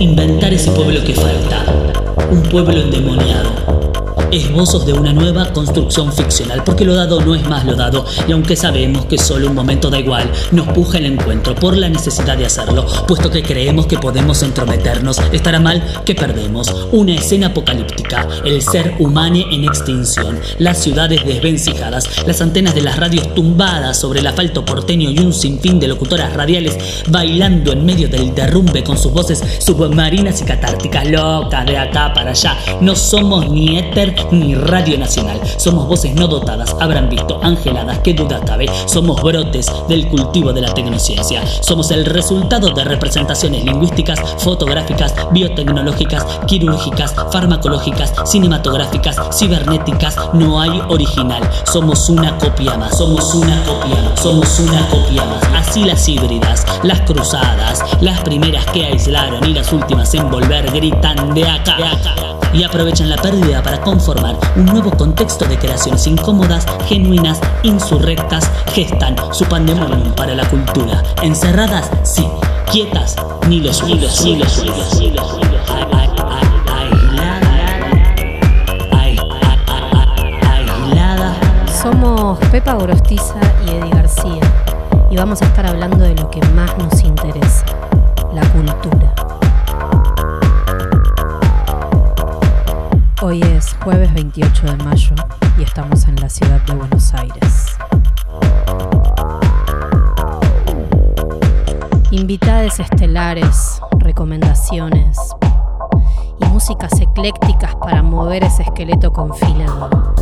Inventar ese pueblo que falta. Un pueblo endemoniado esbozos de una nueva construcción ficcional, porque lo dado no es más lo dado, y aunque sabemos que solo un momento da igual, nos puja el encuentro por la necesidad de hacerlo, puesto que creemos que podemos entrometernos, estará mal que perdemos. Una escena apocalíptica, el ser humano en extinción, las ciudades desvencijadas, las antenas de las radios tumbadas sobre el asfalto porteño y un sinfín de locutoras radiales bailando en medio del derrumbe con sus voces submarinas y catárticas, locas de acá para allá. No somos ni éter ni Radio Nacional. Somos voces no dotadas, habrán visto, angeladas, que duda cabe. Somos brotes del cultivo de la tecnociencia. Somos el resultado de representaciones lingüísticas, fotográficas, biotecnológicas, quirúrgicas, farmacológicas, cinematográficas, cibernéticas. No hay original. Somos una copia más. Somos una copia más. Somos una copia más. Así las híbridas, las cruzadas, las primeras que aislaron y las últimas en volver gritan de acá. De acá. Y aprovechan la pérdida para conformar un nuevo contexto de creaciones incómodas, genuinas, insurrectas, gestan su pandemonium para la cultura. Encerradas, sí, quietas, ni los hilos, ni los hilos, ni los Somos Pepa Gorostiza y vamos a estar hablando de lo que más nos interesa, la cultura. Hoy es jueves 28 de mayo y estamos en la ciudad de Buenos Aires. Invitadas estelares, recomendaciones y músicas eclécticas para mover ese esqueleto confilado.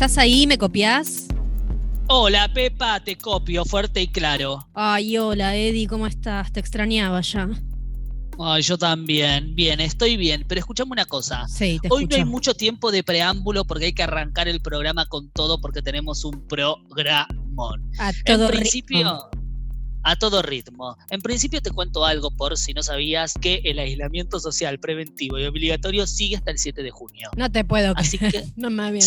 ¿Estás ahí? ¿Me copias? Hola, Pepa, te copio fuerte y claro. Ay, hola, Eddie, ¿cómo estás? Te extrañaba ya. Ay, yo también. Bien, estoy bien. Pero escuchame una cosa. Sí, te Hoy no hay mucho tiempo de preámbulo porque hay que arrancar el programa con todo porque tenemos un programón. A todo en principio, a todo ritmo. En principio te cuento algo por si no sabías que el aislamiento social preventivo y obligatorio sigue hasta el 7 de junio. No te puedo Así que no me habían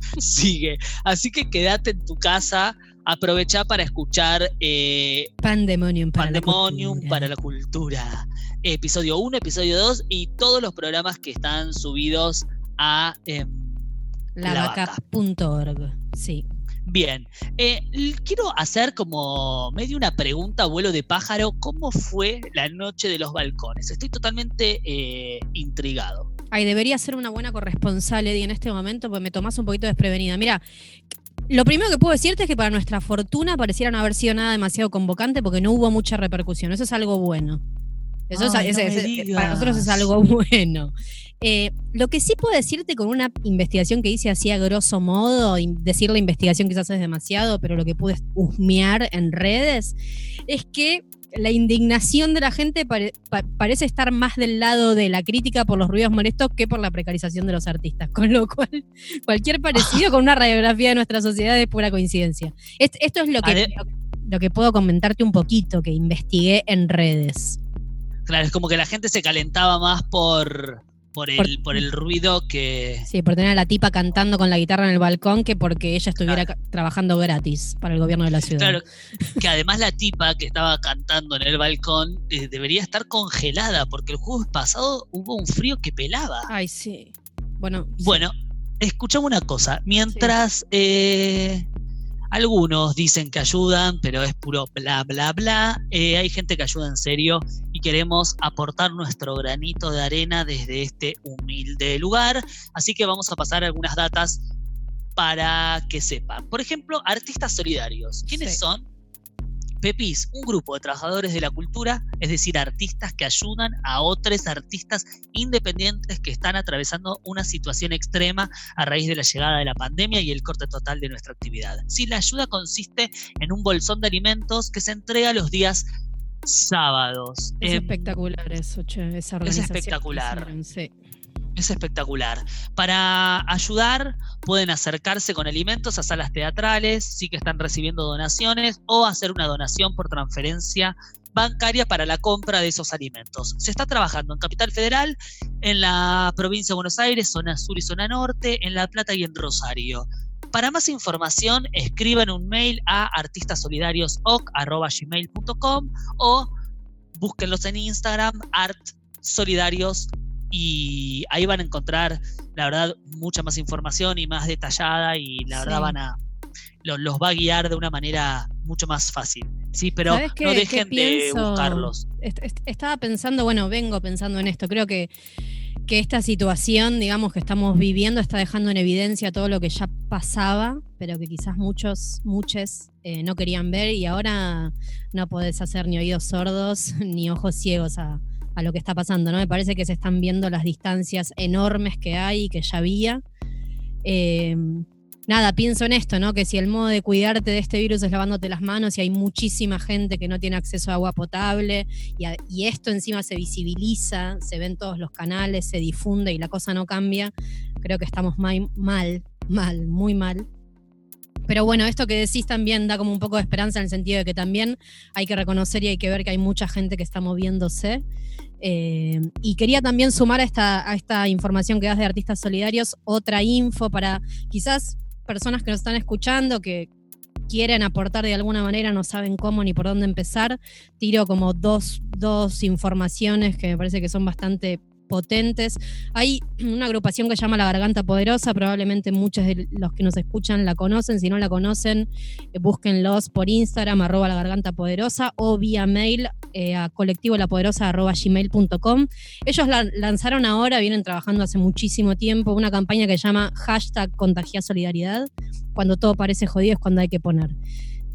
Sigue. Así que quédate en tu casa, aprovecha para escuchar eh, Pandemonium, para, Pandemonium la para la cultura. Episodio 1, episodio 2 y todos los programas que están subidos a eh, lavaca.org. Sí. Bien, eh, quiero hacer como medio una pregunta, vuelo de pájaro, ¿cómo fue la noche de los balcones? Estoy totalmente eh, intrigado. Ay, debería ser una buena corresponsal, Eddie, en este momento, porque me tomás un poquito desprevenida. Mira, lo primero que puedo decirte es que para nuestra fortuna pareciera no haber sido nada demasiado convocante porque no hubo mucha repercusión. Eso es algo bueno. Eso es, para nosotros es algo bueno. Eh, lo que sí puedo decirte con una investigación que hice así a grosso modo, decir la investigación quizás es demasiado, pero lo que pude husmear en redes, es que la indignación de la gente parece estar más del lado de la crítica por los ruidos molestos que por la precarización de los artistas. Con lo cual, cualquier parecido con una radiografía de nuestra sociedad es pura coincidencia. Esto es lo que, lo que puedo comentarte un poquito, que investigué en redes. Claro, es como que la gente se calentaba más por, por el, por, el ruido que. Sí, por tener a la tipa cantando con la guitarra en el balcón que porque ella estuviera trabajando gratis para el gobierno de la ciudad. Claro, que además la tipa que estaba cantando en el balcón eh, debería estar congelada porque el jueves pasado hubo un frío que pelaba. Ay, sí. Bueno. Bueno, escuchamos una cosa. Mientras eh, algunos dicen que ayudan, pero es puro bla, bla, bla. Eh, hay gente que ayuda en serio y queremos aportar nuestro granito de arena desde este humilde lugar. Así que vamos a pasar algunas datas para que sepan. Por ejemplo, artistas solidarios. ¿Quiénes son? Pepis, un grupo de trabajadores de la cultura, es decir, artistas que ayudan a otros artistas independientes que están atravesando una situación extrema a raíz de la llegada de la pandemia y el corte total de nuestra actividad. Si la ayuda consiste en un bolsón de alimentos que se entrega los días sábados. Es em, espectacular eso, che, esa organización. Es espectacular. Es espectacular. Para ayudar, pueden acercarse con alimentos a salas teatrales, sí que están recibiendo donaciones, o hacer una donación por transferencia bancaria para la compra de esos alimentos. Se está trabajando en Capital Federal, en la provincia de Buenos Aires, zona sur y zona norte, en La Plata y en Rosario. Para más información, escriban un mail a artistasolidarios.oc.gmail.com o búsquenlos en Instagram, artsolidarios y ahí van a encontrar, la verdad, mucha más información y más detallada y la verdad van a los, va a guiar de una manera mucho más fácil. Sí, pero no dejen de buscarlos. estaba pensando, bueno, vengo pensando en esto. Creo que, que esta situación, digamos, que estamos viviendo está dejando en evidencia todo lo que ya pasaba, pero que quizás muchos, muchos eh, no querían ver y ahora no podés hacer ni oídos sordos ni ojos ciegos a, a lo que está pasando, ¿no? Me parece que se están viendo las distancias enormes que hay y que ya había. Eh, nada, pienso en esto, ¿no? Que si el modo de cuidarte de este virus es lavándote las manos y hay muchísima gente que no tiene acceso a agua potable y, esto encima se visibiliza, se ven todos los canales, se difunde y la cosa no cambia, creo que estamos mal, mal, muy mal. Pero bueno, esto que decís también da como un poco de esperanza en el sentido de que también hay que reconocer y hay que ver que hay mucha gente que está moviéndose. Eh, y quería también sumar a esta información que das de artistas solidarios otra info para quizás personas que nos están escuchando que quieren aportar de alguna manera, no saben cómo ni por dónde empezar, tiro como dos, dos informaciones que me parece que son bastante potentes. Hay una agrupación que se llama La Garganta Poderosa, probablemente muchos de los que nos escuchan la conocen, si no la conocen, eh, búsquenlos por Instagram, arroba La Garganta Poderosa, o vía mail eh, a colectivolapoderosa arroba gmail.com. Ellos la lanzaron ahora, vienen trabajando hace muchísimo tiempo, una campaña que se llama hashtag Contagia Solidaridad. Cuando todo parece jodido es cuando hay que poner.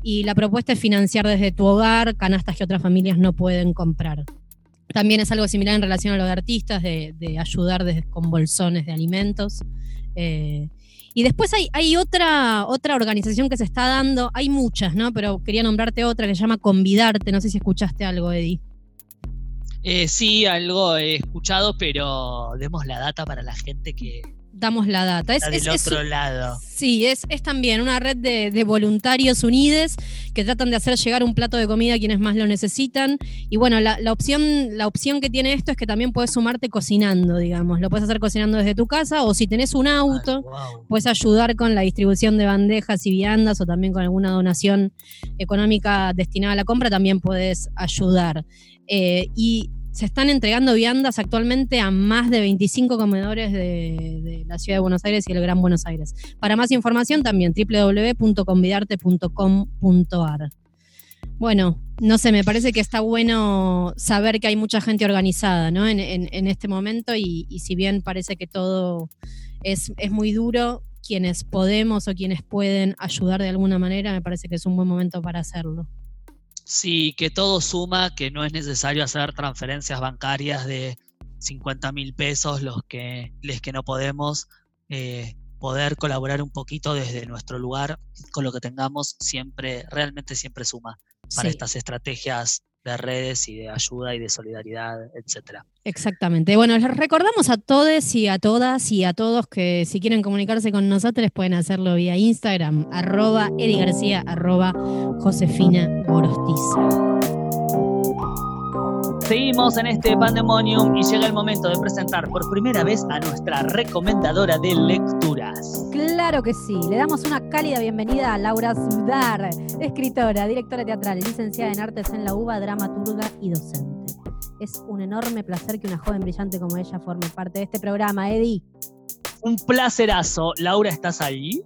Y la propuesta es financiar desde tu hogar canastas que otras familias no pueden comprar. También es algo similar en relación a lo de artistas, de, ayudar desde, con bolsones de alimentos. Eh, y después hay, otra, otra organización que se está dando, hay muchas, ¿no? Pero quería nombrarte otra que se llama Convidarte, no sé si escuchaste algo, Eddie. Eh, sí, algo he escuchado, pero demos la data para la gente que, damos la data. Es, del otro lado. Sí, es, es también una red de, voluntarios unides que tratan de hacer llegar un plato de comida a quienes más lo necesitan. Y bueno, la, opción, la opción que tiene esto es que también puedes sumarte cocinando, digamos. Lo puedes hacer cocinando desde tu casa o si tenés un auto, puedes ayudar con la distribución de bandejas y viandas o también con alguna donación económica destinada a la compra, también puedes ayudar. Eh, y se están entregando viandas actualmente a más de 25 comedores de, la ciudad de Buenos Aires y el Gran Buenos Aires. Para más información también www.convidarte.com.ar. Bueno, no sé, me parece que está bueno saber que hay mucha gente organizada en, este momento y, si bien parece que todo es, es muy duro, quienes podemos o quienes pueden ayudar de alguna manera, me parece que es un buen momento para hacerlo. Sí, que todo suma, que no es necesario hacer transferencias bancarias de 50 mil pesos, los que, les que no podemos. Eh, poder colaborar un poquito desde nuestro lugar con lo que tengamos siempre, realmente siempre suma para estas estrategias de redes y de ayuda y de solidaridad, etcétera. Exactamente. Bueno, les recordamos a todos y a todas y a todos que si quieren comunicarse con nosotros pueden hacerlo vía Instagram, arroba Edi García, arroba Josefina Gorostiza. Seguimos en este Pandemonium y llega el momento de presentar por primera vez a nuestra recomendadora de lecturas. Claro que sí, le damos una cálida bienvenida a Laura Zudar, escritora, directora teatral, licenciada en artes en la UBA, dramaturga y docente. Es un enorme placer que una joven brillante como ella forme parte de este programa, Eddie. Un placerazo. Laura, ¿estás ahí?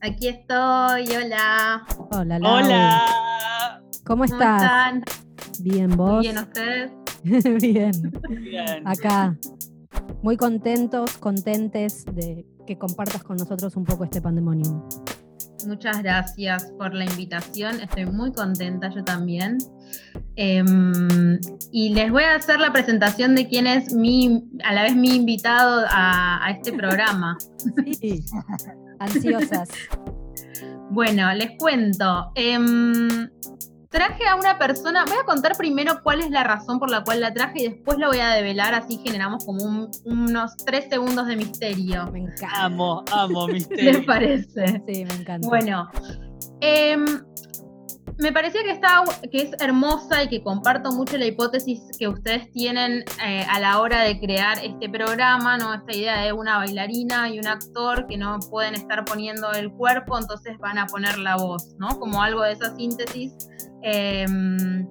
Aquí estoy, hola. Hola, Laura. Hola. ¿Cómo estás? están? Bien, vos. Bien, ustedes. Bien. Bien. Acá. Muy contentos, contentes de que compartas con nosotros un poco este pandemonio. Muchas gracias por la invitación. Estoy muy contenta, yo también. Em, y les voy a hacer la presentación de quién es mi, a la vez mi invitado a, este programa. Sí, ansiosas. bueno, les cuento. Em, traje a una persona, voy a contar primero cuál es la razón por la cual la traje y después la voy a develar, así generamos como unos tres segundos de misterio. Me encanta. Amo, amo misterio. ¿Les parece? Sí, me encanta. Bueno, eh, me parecía que, está, que es hermosa y que comparto mucho la hipótesis que ustedes tienen eh, a la hora de crear este programa, ¿no? Esta idea de una bailarina y un actor que no pueden estar poniendo el cuerpo, entonces van a poner la voz, ¿no? Como algo de esa síntesis. Em,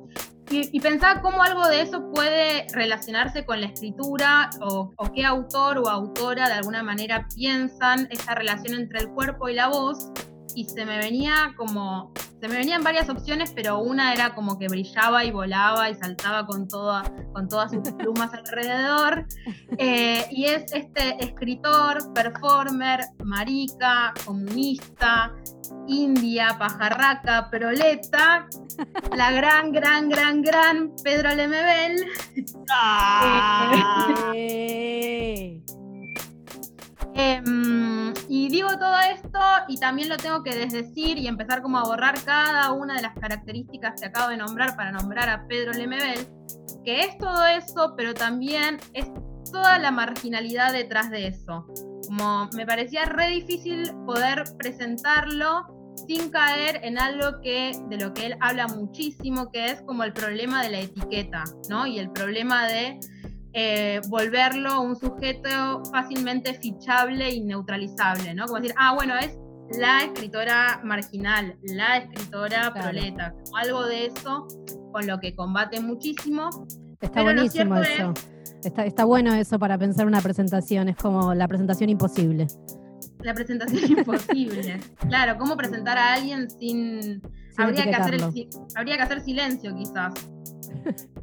y, pensar cómo algo de eso puede relacionarse con la escritura o, o qué autor o autora de alguna manera piensan esa relación entre el cuerpo y la voz y se me venía como, se me venían varias opciones, pero una era como que brillaba y volaba y saltaba con, toda, con todas sus plumas alrededor. Eh, y es este escritor, performer, marica, comunista, india, pajarraca, proleta, la gran, gran, gran, gran Pedro Lemebel. ¡Ah! Eh. Em, y digo todo esto y también lo tengo que desdecir y empezar como a borrar cada una de las características que acabo de nombrar para nombrar a Pedro Lemebel, que es todo eso, pero también es toda la marginalidad detrás de eso. Como me parecía re difícil poder presentarlo sin caer en algo que de lo que él habla muchísimo, que es como el problema de la etiqueta, ¿no? Y el problema de eh, volverlo un sujeto fácilmente fichable y neutralizable, ¿no? Como decir, ah, bueno, es la escritora marginal, la escritora proleta, algo de eso con lo que combate muchísimo. Está buenísimo eso. Está, está bueno eso para pensar una presentación, es como la presentación imposible. La presentación imposible. Claro, ¿cómo presentar a alguien sin... habría, que hacer habría que hacer silencio quizás.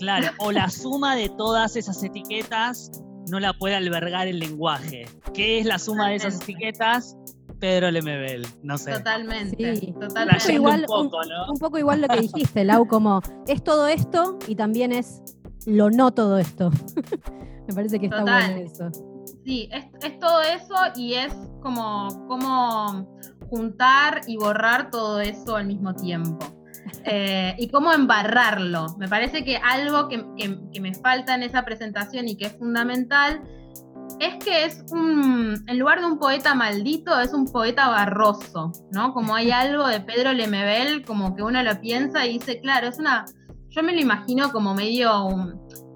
Claro, o la suma de todas esas etiquetas no la puede albergar el lenguaje. ¿Qué es la suma de esas etiquetas? Pedro Lemebel, no sé. Totalmente, totalmente. Igual, un, poco, un, poco igual lo que dijiste, Lau, como es todo esto y también es lo no todo esto. Me parece que está bueno eso. Sí, es, es, todo eso y es como, como juntar y borrar todo eso al mismo tiempo. Eh, y cómo embarrarlo. Me parece que algo que, me falta en esa presentación y que es fundamental es que es un, en lugar de un poeta maldito, es un poeta barroso, ¿no? Como hay algo de Pedro Lemebel, como que uno lo piensa y dice, claro, es una, yo me lo imagino como medio,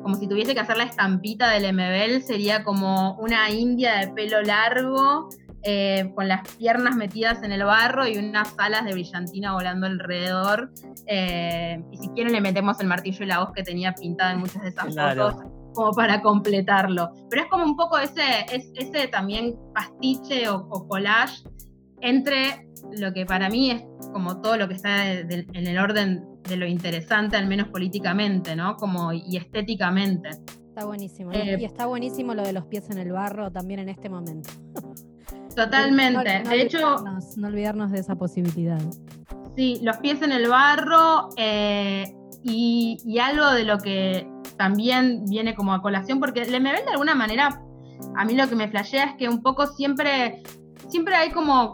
como si tuviese que hacer la estampita de Lemebel, sería como una india de pelo largo, eh, con las piernas metidas en el barro y unas alas de brillantina volando alrededor. Eh, y si quieren le metemos el martillo y la voz que tenía pintada en muchas de esas fotos como para completarlo. Pero es como un poco ese, ese también pastiche o, collage entre lo que para mí es como todo lo que está en el orden de lo interesante, al menos políticamente, ¿no? Como y estéticamente. Está buenísimo. Eh, y está buenísimo lo de los pies en el barro también en este momento. Totalmente. de hecho, no olvidarnos de esa posibilidad. Sí, los pies en el barro eh, y, algo de lo que también viene como a colación, porque le me ven de alguna manera, a mí lo que me flashea es que un poco siempre, siempre hay como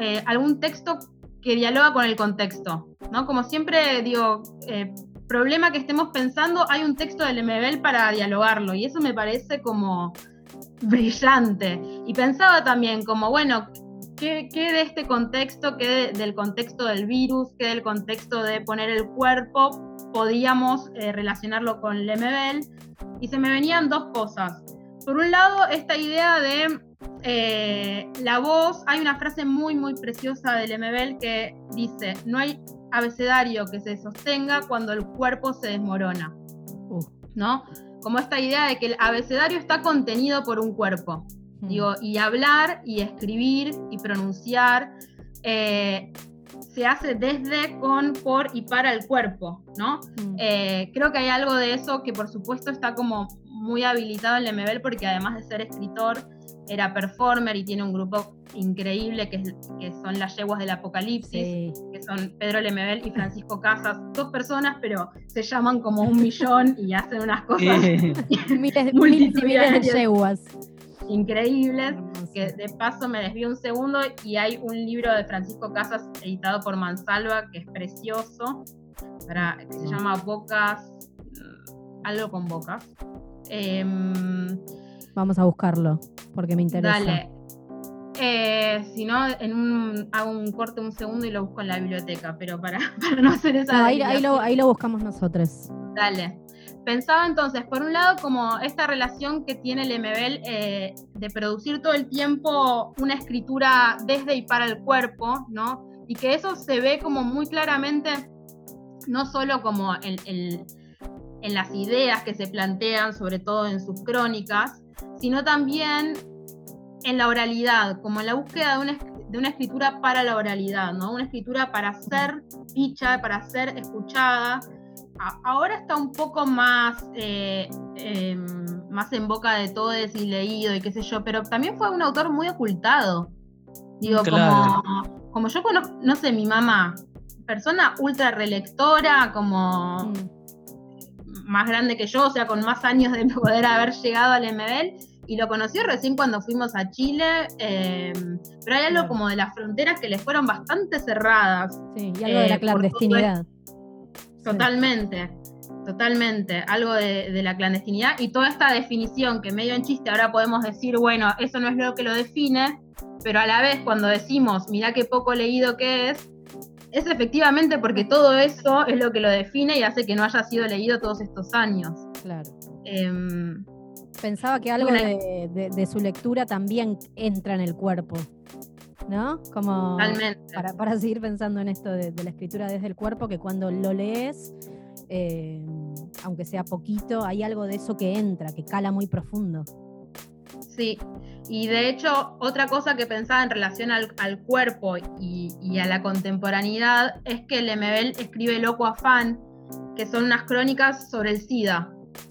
eh, algún texto que dialoga con el contexto, ¿no? Como siempre digo, eh, problema que estemos pensando, hay un texto del MBL para dialogarlo, y eso me parece como brillante. Y pensaba también como, bueno, ¿qué, de este contexto, qué del contexto del virus, qué del contexto de poner el cuerpo, podíamos eh, relacionarlo con Lemebel? Y se me venían dos cosas. Por un lado, esta idea de eh, la voz, hay una frase muy, muy preciosa de Lemebel que dice, no hay abecedario que se sostenga cuando el cuerpo se desmorona. ¿No? Como esta idea de que el abecedario está contenido por un cuerpo. Mm. Digo, y hablar y escribir y pronunciar eh, se hace desde, con, por y para el cuerpo, ¿no? Mm. Eh, creo que hay algo de eso que por supuesto está como muy habilitado en Lemebel porque además de ser escritor, era performer y tiene un grupo increíble que, que son las yeguas del apocalipsis, que son Pedro Lemebel y Francisco Casas, dos personas, pero se llaman como un millón y hacen unas cosas miles, miles de yeguas. Increíbles, que de paso me desvío un segundo y hay un libro de Francisco Casas editado por Mansalva que es precioso, para, que se llama Bocas, algo con Bocas. Em, Vamos a buscarlo, porque me interesa. Dale. Eh, si no, en un, hago un corte un segundo y lo busco en la biblioteca, pero para, para no hacer esa. No, ahí, ahí, lo, ahí lo buscamos nosotros. Dale. Pensaba entonces, por un lado, como esta relación que tiene el MBL eh, de producir todo el tiempo una escritura desde y para el cuerpo, ¿no? Y que eso se ve como muy claramente, no solo como en, en, en las ideas que se plantean, sobre todo en sus crónicas, sino también en la oralidad, como en la búsqueda de una, de una escritura para la oralidad, ¿no? Una escritura para ser dicha, para ser escuchada. A, ahora está un poco más, eh, eh, más en boca de todos y leído y qué sé yo, pero también fue un autor muy ocultado. Digo, Claro. como, como yo conozco, no sé, mi mamá, persona ultra relectora, como Mm. Más grande que yo, o sea, con más años de poder haber llegado al MBL, y lo conocí recién cuando fuimos a Chile, eh, pero hay algo como de las fronteras que les fueron bastante cerradas, Sí, y algo de la Eh, clandestinidad. Totalmente, totalmente, algo de, de la clandestinidad y toda esta definición que medio en chiste ahora podemos decir, bueno, eso no es lo que lo define, pero a la vez cuando decimos, mirá qué poco leído que es, es efectivamente porque todo eso es lo que lo define y hace que no haya sido leído todos estos años. Claro. Em, Pensaba que algo Una- de, de- de su lectura también entra en el cuerpo, ¿no? Como totalmente. para, para seguir pensando en esto de, de la escritura desde el cuerpo, que cuando lo lees, eh, aunque sea poquito, hay algo de eso que entra, que cala muy profundo. Sí, y de hecho, otra cosa que pensaba en relación al, al cuerpo y, y a la contemporaneidad es que Lemebel escribe Loco Afán, que son unas crónicas sobre el SIDA.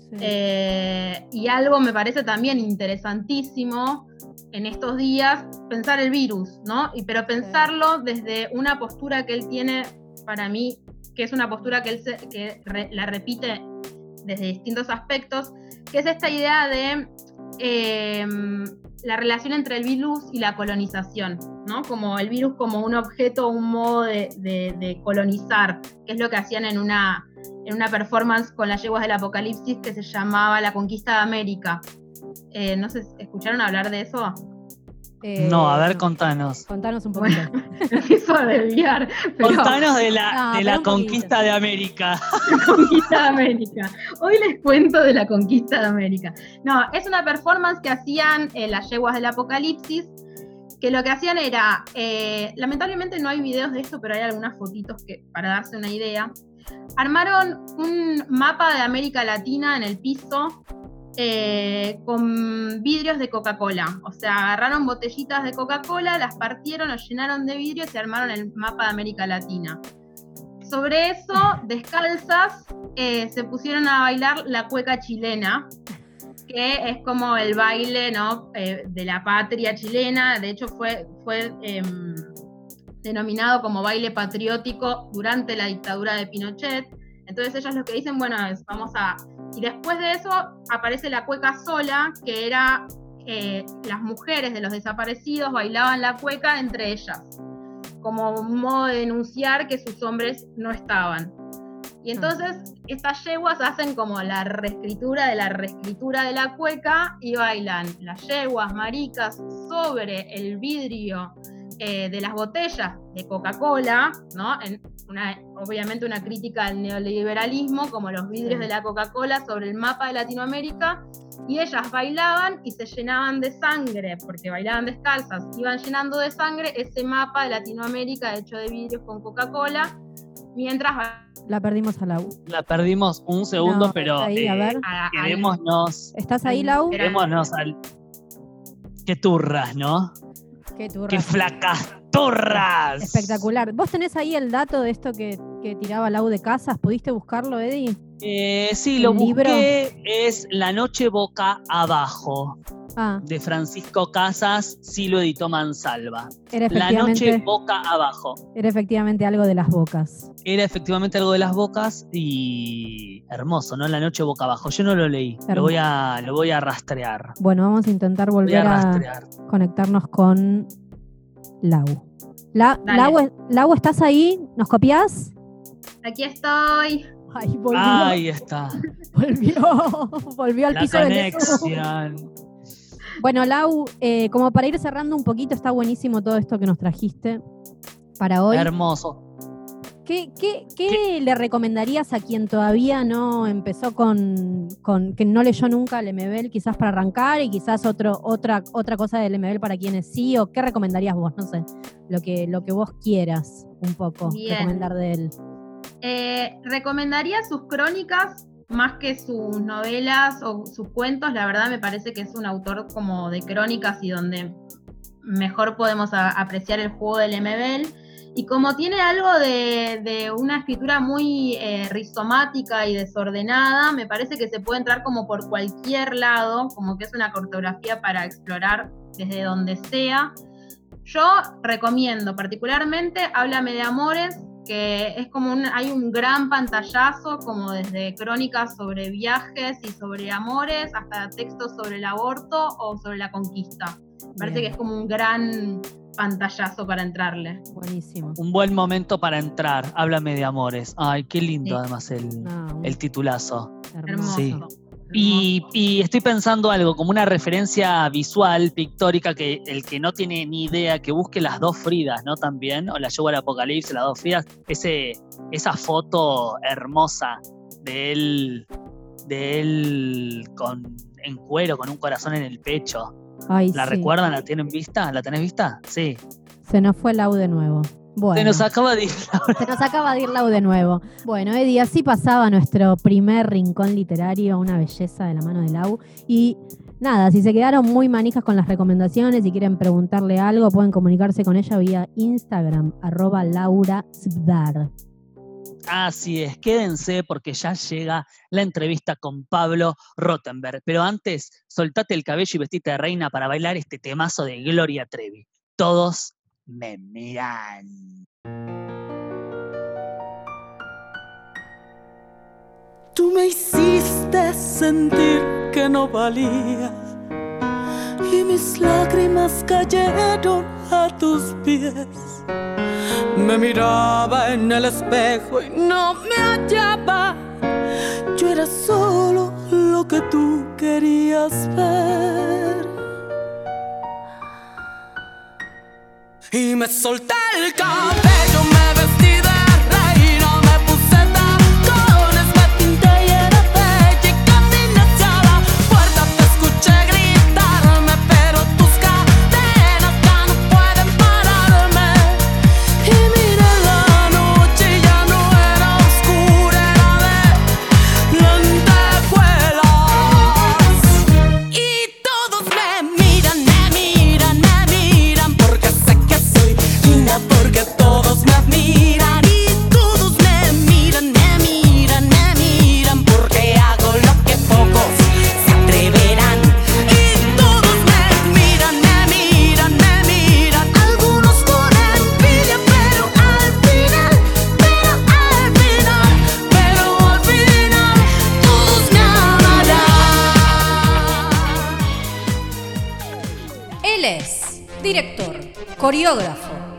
Sí. Eh, y algo me parece también interesantísimo en estos días, pensar el virus, ¿no? Y, pero pensarlo desde una postura que él tiene, para mí, que es una postura que él se- que re- la repite desde distintos aspectos, que es esta idea de eh, la relación entre el virus y la colonización, ¿no? Como el virus como un objeto, un modo de colonizar, que es lo que hacían en una, en una performance con las yeguas del apocalipsis que se llamaba La Conquista de América. Eh, no sé, ¿escucharon hablar de eso? Eh, No, a ver, contanos. Contanos un poquito. Empiezo a desviar, pero Contanos de la, No, de la conquista de América. la conquista de América. Hoy les cuento de la conquista de América. No, es una performance que hacían eh, las yeguas del apocalipsis, que lo que hacían era, eh, lamentablemente no hay videos de esto, pero hay algunas fotitos que, para darse una idea. Armaron un mapa de América Latina en el piso eh, con vidrios de Coca-Cola. O sea, agarraron botellitas de Coca-Cola, las partieron, los llenaron de vidrio y se armaron el mapa de América Latina. Sobre eso, descalzas, eh, se pusieron a bailar la cueca chilena, que es como el baile ¿no? Eh, de la patria chilena. De hecho, fue, fue em, denominado como baile patriótico durante la dictadura de Pinochet. Entonces ellos lo que dicen, bueno, es vamos a... Y después de eso aparece la cueca sola, que era eh, las mujeres de los desaparecidos bailaban la cueca entre ellas, como un modo de denunciar que sus hombres no estaban. Y entonces estas yeguas hacen como la reescritura de la reescritura de la cueca y bailan las yeguas maricas sobre el vidrio eh, de las botellas de Coca-Cola, ¿no? Una, obviamente una crítica al neoliberalismo, como los vidrios Sí. de la Coca-Cola sobre el mapa de Latinoamérica, y ellas bailaban y se llenaban de sangre, porque bailaban descalzas, iban llenando de sangre ese mapa de Latinoamérica hecho de vidrios con Coca-Cola, mientras La perdimos a Lau. La perdimos un segundo, No, pero ahí, a eh, ver. a- quedémonos, ¿Estás ahí, Lau? quedémonos al. Qué turras, ¿no? Qué turra. Qué flacas turras. Espectacular. ¿Vos tenés ahí el dato de esto que, que tiraba Lau de casas? ¿Pudiste buscarlo, Eddie? Eh, sí, ¿El lo libro? busqué. Es La Noche Boca Abajo, Ah, de Francisco Casas, sí lo editó Mansalva. era La Noche Boca Abajo. era efectivamente algo de las bocas. Era efectivamente algo de las bocas y hermoso, ¿no? La Noche Boca Abajo. Yo no lo leí. Lo voy a, lo voy a rastrear. Bueno, vamos a intentar Voy volver a conectarnos con Lau. La. Lau, Lau, ¿estás ahí? ¿Nos copias? Aquí estoy. Ay, volvió. Ahí está. Volvió, volvió al La piso conexión. Bueno, Lau, eh, como para ir cerrando un poquito, está buenísimo todo esto que nos trajiste para hoy. Hermoso. ¿Qué, qué, qué le recomendarías a quien todavía no empezó con, con- que no leyó nunca el MBL, quizás para arrancar y quizás otro, otra, otra cosa del MBL para quienes sí? ¿O qué recomendarías vos? No sé, lo que, lo que vos quieras un poco Bien. recomendar de él. Eh, recomendaría sus crónicas más que sus novelas o sus cuentos. La verdad me parece que es un autor como de crónicas y donde mejor podemos apreciar el juego del MBL. Y como tiene algo de, una escritura muy eh, rizomática y desordenada, me parece que se puede entrar como por cualquier lado, como que es una cartografía para explorar desde donde sea. Yo recomiendo particularmente Háblame de Amores, que es como un, hay un gran pantallazo, como desde crónicas sobre viajes y sobre amores, hasta textos sobre el aborto o sobre la conquista. Me parece Bien. que es como un gran pantallazo para entrarle. Buenísimo. Un buen momento para entrar. Háblame de amores. Ay, qué lindo Sí. además el, Ah, el titulazo. hermoso. Sí. Y, y estoy pensando algo, como una referencia visual, pictórica, que el que no tiene ni idea, que busque las dos Fridas, ¿no? También, o la llevo al apocalipsis, las dos Fridas, ese, esa foto hermosa de él, de él con, en cuero, con un corazón en el pecho. Ay, ¿La sí. recuerdan? ¿La tienen vista? ¿La tenés vista? Sí. Se nos fue Lau de nuevo. Bueno. Se nos acaba de ir la Se nos acaba de ir Lau de nuevo. Bueno, Eddie, así pasaba nuestro primer rincón literario, una belleza de la mano de Lau. Y nada, si se quedaron muy manijas con las recomendaciones y quieren preguntarle algo, pueden comunicarse con ella vía Instagram, arroba Laura Zbdar. Así es, quédense porque ya llega la entrevista con Pablo Rottenberg. Pero antes, soltate el cabello y vestite de reina para bailar este temazo de Gloria Trevi. Todos me miran. Tú me hiciste sentir que no valía y mis lágrimas cayeron a tus pies. Me miraba en el espejo y no me hallaba. Yo era solo lo que tú querías ver. Y me solté el cabello,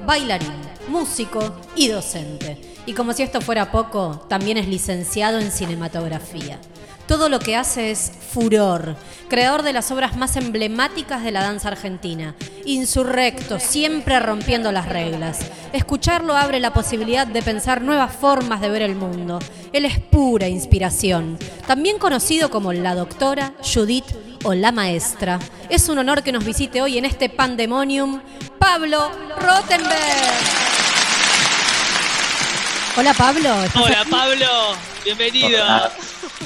bailarín, músico y docente. Y como si esto fuera poco, también es licenciado en cinematografía. Todo lo que hace es furor, creador de las obras más emblemáticas de la danza argentina, insurrecto, siempre rompiendo las reglas. Escucharlo abre la posibilidad de pensar nuevas formas de ver el mundo. Él es pura inspiración, también conocido como la doctora Judith o la maestra. Es un honor que nos visite hoy en este pandemonium Pablo Rottenberg. Hola Pablo. ¿estás Hola aquí? Pablo, bienvenido. Hola,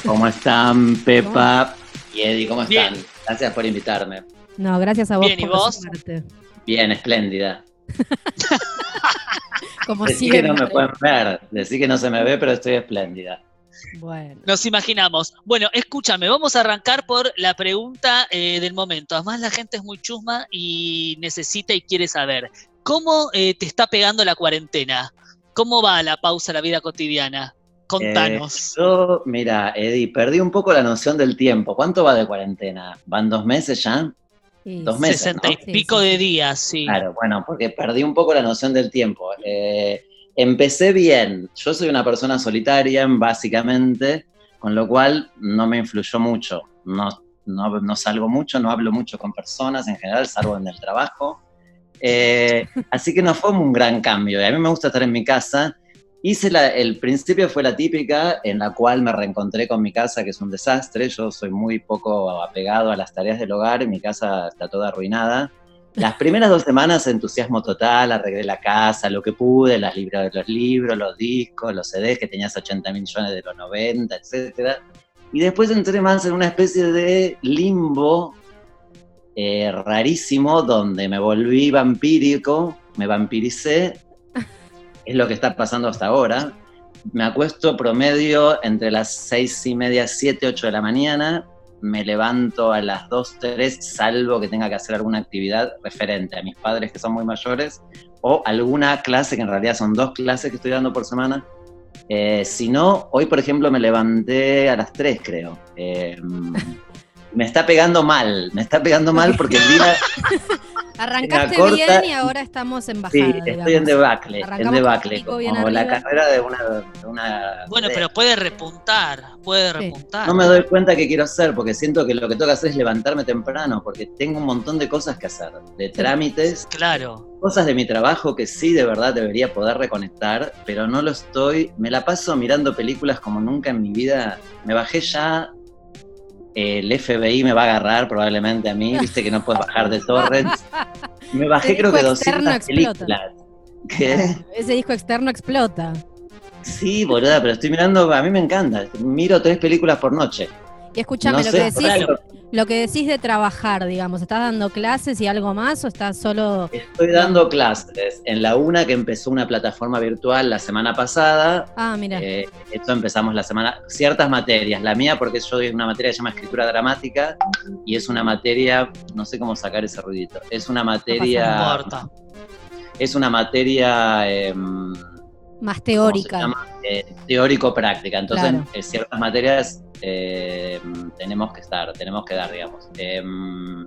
¿Cómo están, Pepa y Eddie? ¿Cómo están? Bien. Gracias por invitarme. No, gracias a vos Bien, ¿y por vos? Bien, espléndida. Como Decí siempre. que no me pueden ver, decí que no se me ve, pero estoy espléndida. Bueno. Nos imaginamos. Bueno, escúchame, vamos a arrancar por la pregunta eh, del momento. Además, la gente es muy chusma y necesita y quiere saber. ¿Cómo eh, te está pegando la cuarentena? ¿Cómo va la pausa, la vida cotidiana? Contanos. Eh, yo, mira, Eddie, perdí un poco la noción del tiempo. ¿Cuánto va de cuarentena? ¿Van dos meses ya? Sí, Dos meses, Sesenta y pico sí, de días, sí. Claro, bueno, porque perdí un poco la noción del tiempo. Eh, empecé bien. Yo soy una persona solitaria, básicamente, con lo cual no me influyó mucho. No, no, no salgo mucho, no hablo mucho con personas en general, salvo en el trabajo. Eh, así que no fue un gran cambio. A mí me gusta estar en mi casa. Hice la, el principio fue la típica en la cual me reencontré con mi casa, que es un desastre. Yo soy muy poco apegado a las tareas del hogar mi casa está toda arruinada. Las primeras dos semanas entusiasmo total, arreglé la casa, lo que pude, las libros, los libros, los discos, los CDs, que tenías 80 millones de los 90, etc. Y después entré más en una especie de limbo eh, rarísimo donde me volví vampírico, me vampiricé, es lo que está pasando hasta ahora. Me acuesto promedio entre las seis y media, siete, ocho de la mañana, me levanto a las 2, 3, salvo que tenga que hacer alguna actividad referente a mis padres que son muy mayores, o alguna clase, que en realidad son dos clases que estoy dando por semana. Eh, si no, hoy por ejemplo me levanté a las 3, creo. Eh, me está pegando mal, me está pegando mal porque el día... Arrancaste corta- bien y ahora estamos en bajada. Sí, digamos. estoy en debacle, en debacle, bien como la carrera de una... de una- Bueno, de- pero puede repuntar, puede Sí. repuntar. No me doy cuenta qué quiero hacer, porque siento que lo que tengo que hacer es levantarme temprano, porque tengo un montón de cosas que hacer, de trámites, Claro. cosas de mi trabajo que sí de verdad debería poder reconectar, pero no lo estoy. Me la paso mirando películas como nunca en mi vida. Me bajé ya. El FBI me va a agarrar probablemente a mí, viste que no puedes bajar de torrents. Me bajé creo que disco externo 200 explota. películas. ¿Qué? Ese disco externo explota. Sí, boluda, pero estoy mirando, a mí me encanta. Miro tres películas por noche. Y escúchame, No lo, que decís, claro, lo que decís de trabajar, digamos, ¿estás dando clases y algo más o estás solo... Estoy dando clases en la una que empezó una plataforma virtual la semana pasada. Ah, mira. Eh, esto empezamos la semana. Ciertas materias. La mía, porque yo doy una materia que se llama escritura dramática y es una materia. No sé cómo sacar ese ruidito. Es una No materia. importa. es una materia. em, más ¿cómo se teórica. Eh, teórico-práctica. Entonces, Claro. en ciertas materias eh, tenemos que estar, tenemos que dar, digamos. Em,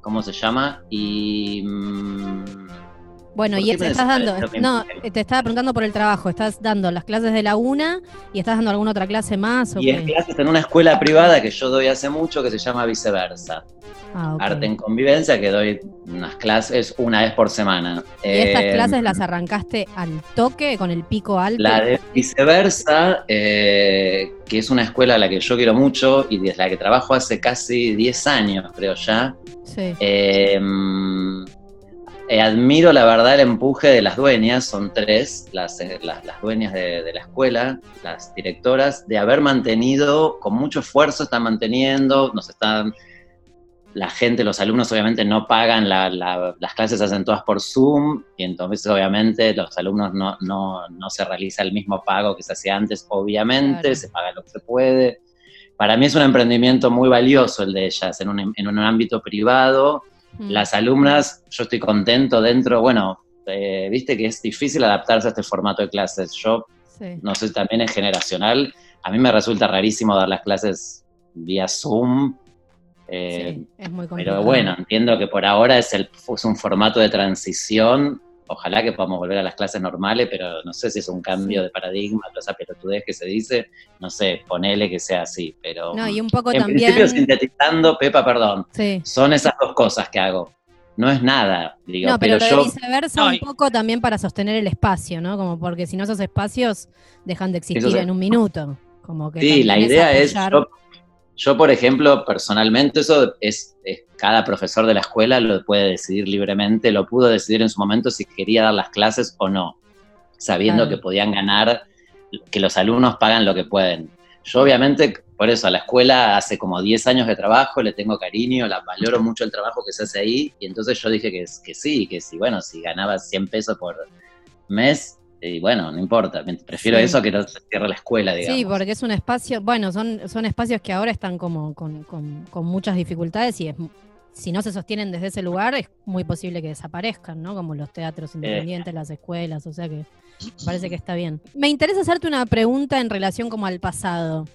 ¿Cómo se llama? Y. mm, Bueno, ¿Por y te estás dando, no, mujer? te estaba preguntando por el trabajo, ¿estás dando las clases de la una y estás dando alguna otra clase más? O Y es clases en una escuela privada que yo doy hace mucho que se llama Viceversa. Ah, ok. Arte en convivencia, que doy unas clases una vez por semana. ¿Y estas Eh, clases las arrancaste al toque con el pico alto? La de Viceversa, eh, que es una escuela a la que yo quiero mucho y desde la que trabajo hace casi 10 años, creo ya. Sí. Eh, eh, admiro la verdad el empuje de las dueñas, son tres, las, eh, las, las dueñas de, de la escuela, las directoras, de haber mantenido, con mucho esfuerzo están manteniendo, nos están, la gente, los alumnos obviamente no pagan, la- la- las clases se hacen todas por Zoom y entonces obviamente los alumnos no, no, no se realiza el mismo pago que se hacía antes, obviamente, Claro. se paga lo que se puede. Para mí es un emprendimiento muy valioso el de ellas, en un, en un ámbito privado, Mm. las alumnas, yo estoy contento dentro, bueno, eh, viste que es difícil adaptarse a este formato de clases. Yo, Sí. no sé, también es generacional. A mí me resulta rarísimo dar las clases vía Zoom. eh, Sí, es muy complicado. pero bueno, entiendo que por ahora es, el, es un formato de transición. Ojalá que podamos volver a las clases normales, pero no sé si es un cambio Sí. de paradigma, toda esa pelotudez que se dice. No sé, ponele que sea así, pero No, y un poco en también. principio sintetizando, Pepa, perdón, Sí. son esas dos cosas que hago. No es nada, digo, No, pero, pero, lo de yo viceversa No, un poco también para sostener el espacio, ¿no? Como porque si no esos espacios dejan de existir Eso en un minuto. Como que Sí, la idea es, apoyar- yo, yo, por ejemplo, personalmente, eso es, es- cada profesor de la escuela lo puede decidir libremente, lo pudo decidir en su momento si quería dar las clases o no, sabiendo Claro. que podían ganar, que los alumnos pagan lo que pueden. Yo obviamente, por eso a la escuela hace como 10 años de trabajo, le tengo cariño, la valoro mucho el trabajo que se hace ahí, y entonces yo dije que, que sí, que sí, bueno, si ganaba 100 pesos por mes, y bueno, no importa, prefiero Sí. eso que no se cierre la escuela, digamos. Sí, porque es un espacio, bueno, son, son espacios que ahora están como con, con- con muchas dificultades y es, si no se sostienen desde ese lugar es muy posible que desaparezcan, ¿no? Como los Eh. teatros independientes, las escuelas, o sea que me parece que está bien. Me interesa hacerte una pregunta en relación como al pasado,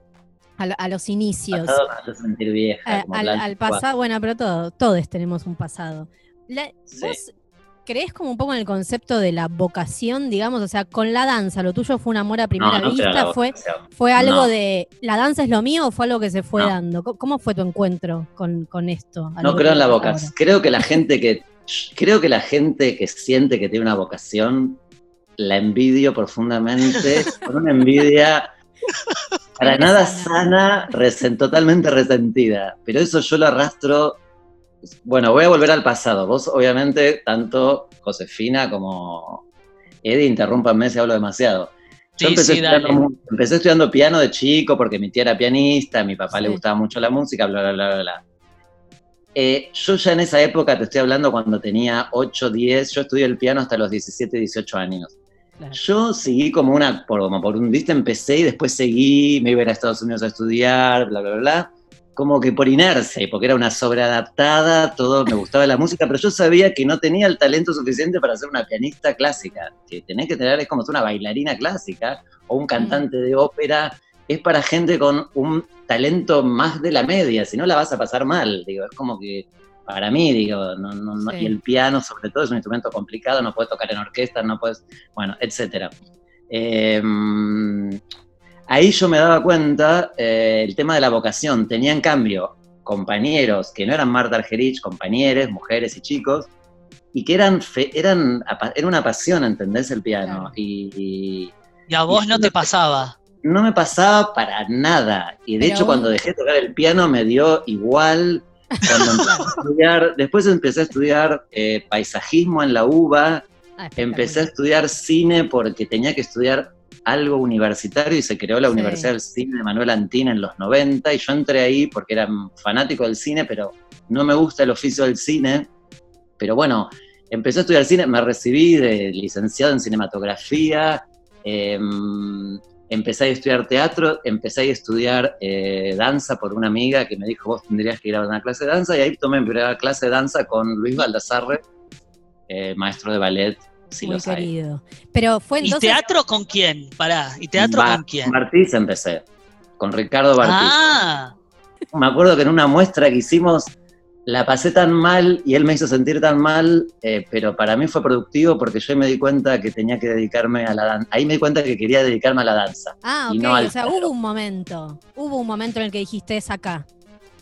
a, lo- a los inicios. pasado me hace sentir vieja. Como al, pasado, bueno, pero todo, todos tenemos un pasado. La- Sí. vos, ¿Crees como un poco en el concepto de la vocación, digamos? O sea, con la danza, lo tuyo fue un amor a primera no, no vista, fue, fue algo No. de la danza es lo mío o fue algo que se fue No. dando. ¿Cómo- ¿Cómo fue tu encuentro con, con esto? No creo en la vocación. Creo que la gente que creo que la gente que siente que tiene una vocación la envidio profundamente con una envidia para nada sana. sana, resen- totalmente resentida. Pero eso yo lo arrastro. Bueno, voy a volver al pasado. Vos, obviamente, tanto Josefina como Eddie, interrúmpanme si hablo demasiado. Yo Sí, empecé, sí, estudiando, empecé estudiando piano de chico porque mi tía era pianista, a mi papá le Sí. gustaba mucho la música, bla, bla, bla, bla, bla. Eh, yo ya en esa época, te estoy hablando cuando tenía 8, 10, yo estudié el piano hasta los 17, 18 años. Claro. Yo seguí como una, por, como por un, viste, empecé y después seguí, me iba a ir a Estados Unidos a estudiar, bla, bla, bla, como que por inercia y porque era una sobreadaptada, todo, me gustaba la música, pero yo sabía que no tenía el talento suficiente para ser una pianista clásica, que tenés que tener, es como ser una bailarina clásica o un cantante de ópera, es para gente con un talento más de la media, si no la vas a pasar mal, digo, es como que para mí, digo, no, no, no- Sí. y el piano sobre todo es un instrumento complicado, no puedes tocar en orquesta, no puedes, bueno, etcétera. Eh, ahí yo me daba cuenta eh, el tema de la vocación. Tenía en cambio compañeros que no eran Marta Argerich, compañeros, mujeres y chicos, y que eran, fe- eran era una pasión, ¿entendés? El piano. Claro. Y, y Y a vos Y no te pasaba. no me pasaba para nada. Y de Pero hecho, cuando dejé de tocar el piano me dio igual. Cuando empecé a estudiar, después empecé a estudiar eh, paisajismo en la UBA, Ah, empecé a estudiar cine porque tenía que estudiar algo universitario y se creó la Sí. Universidad del Cine de Manuel Antina en los 90 y yo entré ahí porque era fanático del cine, pero no me gusta el oficio del cine. Pero bueno, empecé a estudiar cine, me recibí de licenciado en cinematografía, eh, empecé a estudiar teatro, empecé a estudiar eh, danza por una amiga que me dijo, vos tendrías que ir a una clase de danza, y ahí tomé mi primera clase de danza con Luis Baldassarre, eh, maestro de ballet, si Muy querido. Pero fue ¿Y entonces. teatro con quién? Pará, ¿y teatro Ba- con quién? Bartiz empecé, con Ricardo Bartiz. Ah, Me acuerdo que en una muestra que hicimos la pasé tan mal y él me hizo sentir tan mal, eh, pero para mí fue productivo porque yo me di cuenta que tenía que dedicarme a la danza. Ahí me di cuenta que quería dedicarme a la danza. Ah, y ok. no al o sea, hubo un momento. Hubo un momento en el que dijiste es acá.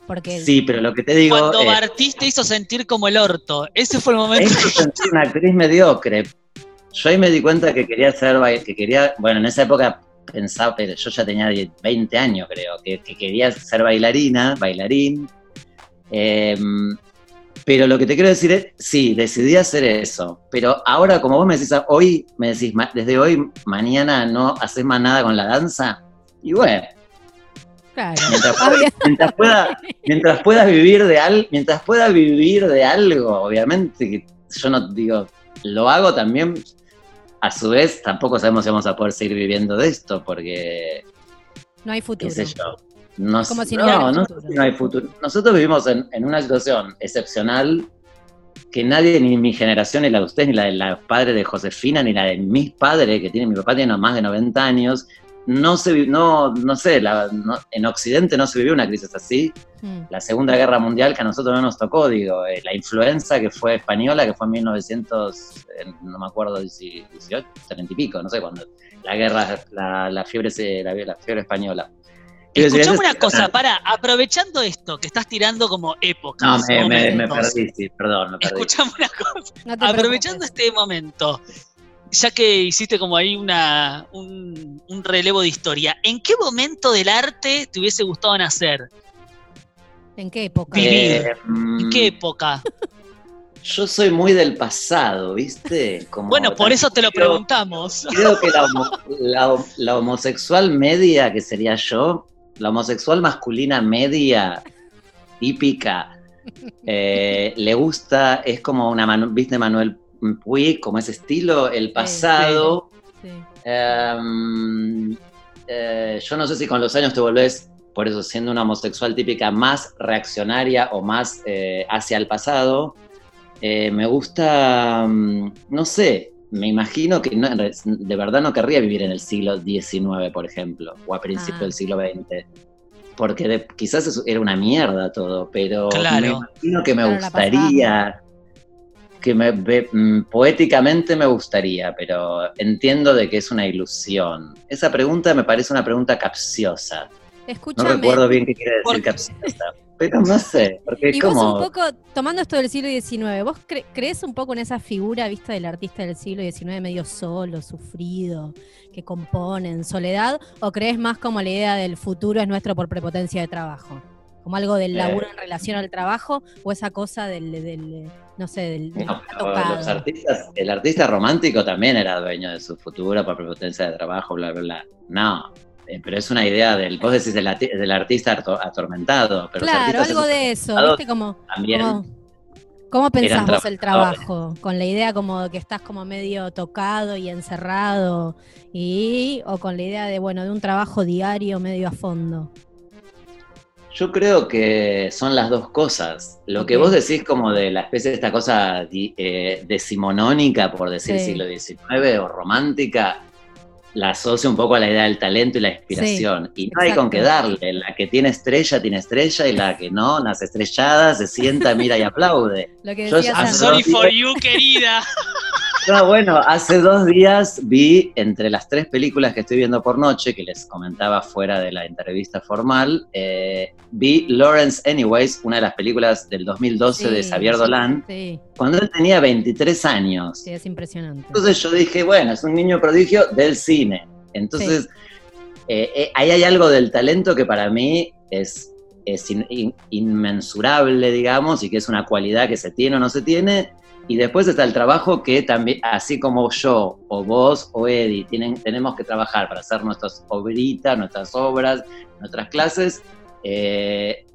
Porque Sí, pero lo que te digo cuando es, Bartiz te hizo sentir como el orto. Ese fue el momento. me hizo sentir una actriz mediocre. Yo ahí me di cuenta que quería ser, que quería, bueno, en esa época pensaba, pero yo ya tenía 10, 20 años creo, que, que quería ser bailarina, bailarín. Eh, pero lo que te quiero decir es, sí, decidí hacer eso. Pero ahora, como vos me decís, hoy, me decís, desde hoy, mañana no haces más nada con la danza. Y bueno, Claro. mientras, pueda, mientras pueda vivir de al, mientras pueda vivir de algo, obviamente que yo no digo, lo hago también. A su vez, tampoco sabemos si vamos a poder seguir viviendo de esto, porque No hay qué futuro. sé yo. No, como si no no, hay futuro. Nosotros vivimos en, en una situación excepcional que nadie, ni mi generación, ni la de ustedes, ni la de los padres de Josefina, ni la de mis padres, que tienen, mi papá tiene más de 90 años, no se no, no sé, la- no- en Occidente no se vivió una crisis así. Mm. La Segunda Guerra Mundial que a nosotros no nos tocó, digo, eh, la influenza que fue española, que fue en 1900, eh, no me acuerdo, 18, 30 y pico, no sé cuándo, la guerra, la, la fiebre, se- la, la fiebre española. Escuchame es- una cosa, para, aprovechando esto, que estás tirando como épocas. No, me, me- perdí, sí, perdón, me perdí. Escuchame una cosa. No Aprovechando preocupes. este momento, ya que hiciste como ahí una, un, un relevo de historia, ¿en qué momento del arte te hubiese gustado nacer? ¿En qué época? Vivir. Eh, ¿En mm, qué época? Yo soy muy del pasado, ¿viste? Como Bueno, por eso te lo creo- preguntamos. Creo que la, homo- la- la homosexual media, que sería yo, la homosexual masculina media, típica, eh, le gusta, es como una, Manu- ¿viste Manuel Puig? Como ese estilo, el pasado. Sí. Em, eh, yo no sé si con los años te volvés, por eso siendo una homosexual típica, más reaccionaria o más eh, hacia el pasado. Eh, me gusta, mm, no sé, me imagino que no- de verdad no querría vivir en el siglo XIX, por ejemplo, o a principios Ah. del siglo XX. Porque de- quizás era una mierda todo, pero Claro. me imagino que me Claro, gustaría. Que me, mm, poéticamente me gustaría, pero entiendo de que es una ilusión. Esa pregunta me parece una pregunta capciosa. No Escúchame. recuerdo bien qué quiere ¿Por decir capciosa, pero no sé, porque es vos como... un poco, tomando esto del siglo XIX, ¿vos cre- crees un poco en esa figura vista del artista del siglo XIX medio solo, sufrido, que compone en soledad? ¿O crees más como la idea del futuro es nuestro por prepotencia de trabajo? ¿Como algo del Eh. laburo en relación al trabajo? ¿O esa cosa del, del, no sé, del, del No, está pero tocado? los artistas, el artista romántico también era dueño de su futuro por prepotencia de trabajo, bla, bla, bla. No, eh, pero es una idea del, vos decís del, del artista ato- atormentado, pero Claro, algo de eso, ¿viste? Como, también como- ¿Cómo pensás vos el trabajo? ¿Con la idea como de que estás como medio tocado y encerrado? Y, ¿O con la idea de, bueno, de un trabajo diario medio a fondo? Yo creo que son las dos cosas. Lo que Ok. vos decís como de la especie de esta cosa di- eh, decimonónica, por decir Sí. siglo XIX, o romántica, la asocio un poco a la idea del talento y la inspiración. y no hay con qué darle. La que tiene estrella, tiene estrella, y la que no, nace estrellada, se sienta, mira y aplaude. Lo que Yo I'm antes. dos sorry for you, querida. No, bueno, hace dos días vi entre las tres películas que estoy viendo por noche, que les comentaba fuera de la entrevista formal, eh, vi Lawrence Anyways, una de las películas del 2012 de Sí, Xavier sí, Dolan, Sí, cuando él tenía 23 años. sí, es impresionante. Entonces yo dije, bueno, es un niño prodigio del cine. Entonces, eh, eh, ahí hay algo del talento que para mí es, es in- in- inmensurable, digamos, y que es una cualidad que se tiene o no se tiene. Y después está el trabajo que también, así como yo, o vos, o Eddie, tienen, tenemos que trabajar para hacer nuestras obritas, nuestras obras, nuestras clases, eh,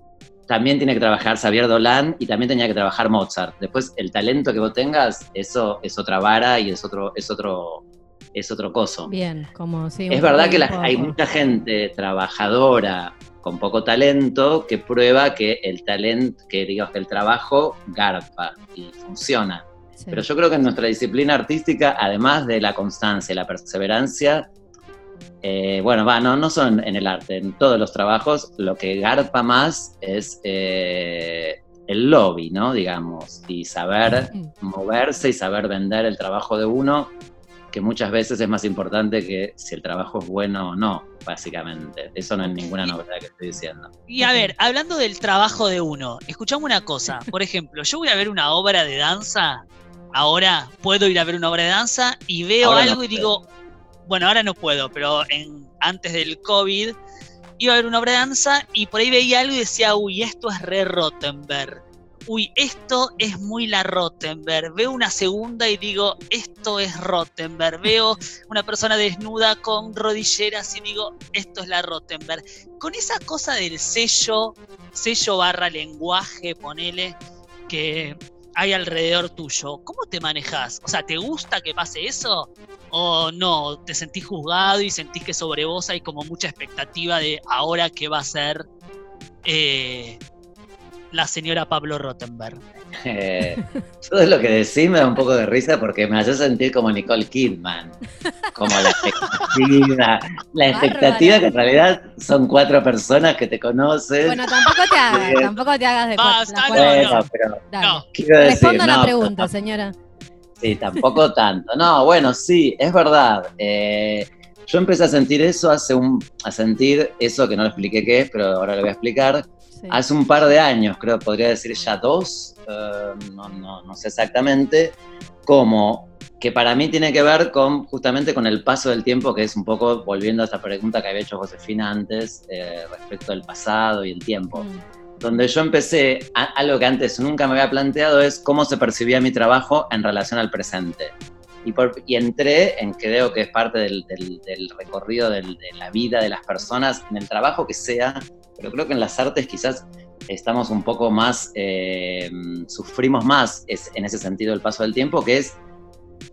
también tiene que trabajar Xavier Dolan y también tenía que trabajar Mozart. Después, el talento que vos tengas, eso es otra vara y es otro, es otro, es otro coso. Bien, como sí. Es verdad que hay mucha gente trabajadora con poco talento que prueba que el talento, que digamos que el trabajo garpa y funciona. Sí. Pero yo creo que en nuestra disciplina artística, además de la constancia y la perseverancia, eh, bueno, va, no, no son en el arte, en todos los trabajos, lo que garpa más es eh, el lobby, ¿no? Digamos, y saber moverse y saber vender el trabajo de uno, que muchas veces es más importante que si el trabajo es bueno o no, básicamente. Eso no es ninguna novedad que estoy diciendo. Y a ver, hablando del trabajo de uno, escuchame una cosa. Por ejemplo, yo voy a ver una obra de danza. Ahora puedo ir a ver una obra de danza y veo Ahora no algo y digo, bueno, ahora no puedo, pero en, antes del COVID iba a ver una obra de danza y por ahí veía algo y decía, uy, esto es re Rottenberg. Uy, esto es muy la Rottenberg. Veo una segunda y digo, esto es Rottenberg. Veo una persona desnuda con rodilleras y digo, esto es la Rottenberg. Con esa cosa del sello, sello barra lenguaje, ponele, que hay alrededor tuyo, ¿cómo te manejas? O sea, ¿te gusta que pase eso? ¿O no? ¿Te sentís juzgado y sentís que sobre vos hay como mucha expectativa de ahora qué va a ser eh, la señora Pablo Rottenberg? Eh, todo lo que decís me da un poco de risa porque me hace sentir como Nicole Kidman. Como la expectativa. La expectativa que en realidad son cuatro personas que te conocen. Bueno, tampoco te hagas, tampoco te hagas de Basta, no, cuatro- Bueno, no. pero. No, quiero decir. Responda la no, pregunta, señora. Sí, tampoco tanto. No, bueno, sí, es verdad. Eh, yo empecé a sentir eso hace un, a sentir eso que no lo expliqué qué es, pero ahora lo voy a explicar. Sí. Hace un par de años, creo, podría decir ya dos, eh, no, no- no sé exactamente, como que para mí tiene que ver con justamente con el paso del tiempo, que es un poco volviendo a esta pregunta que había hecho Josefina antes eh, respecto del pasado y el tiempo Mm, donde yo empecé, a- algo que antes nunca me había planteado es cómo se percibía mi trabajo en relación al presente. Y, por- y entré en creo que es parte del, del- del recorrido del- de la vida de las personas, en el trabajo que sea, pero creo que en las artes quizás estamos un poco más, eh, sufrimos más es- en ese sentido el paso del tiempo, que es,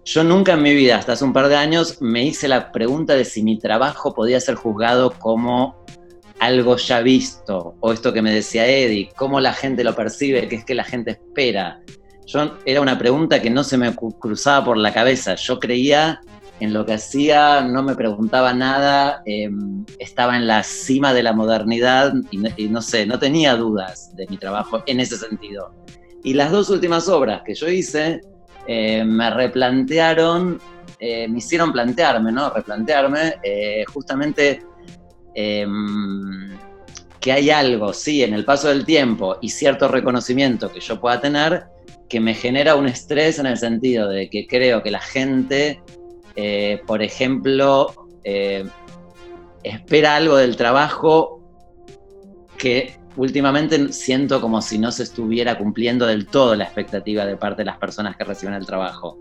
yo nunca en mi vida, hasta hace un par de años, me hice la pregunta de si mi trabajo podía ser juzgado como algo ya visto, o esto que me decía Eddie, cómo la gente lo percibe, qué es que la gente espera. Yo era una pregunta que no se me cruzaba por la cabeza. Yo creía en lo que hacía, no me preguntaba nada, eh, estaba en la cima de la modernidad y no, y no sé, no tenía dudas de mi trabajo en ese sentido. Y las dos últimas obras que yo hice eh, me replantearon, eh, me hicieron plantearme, ¿no? Replantearme eh, justamente em, que hay algo, sí, en el paso del tiempo y cierto reconocimiento que yo pueda tener que me genera un estrés en el sentido de que creo que la gente, por ejemplo, espera algo del trabajo que últimamente siento como si no se estuviera cumpliendo del todo la expectativa de parte de las personas que reciben el trabajo.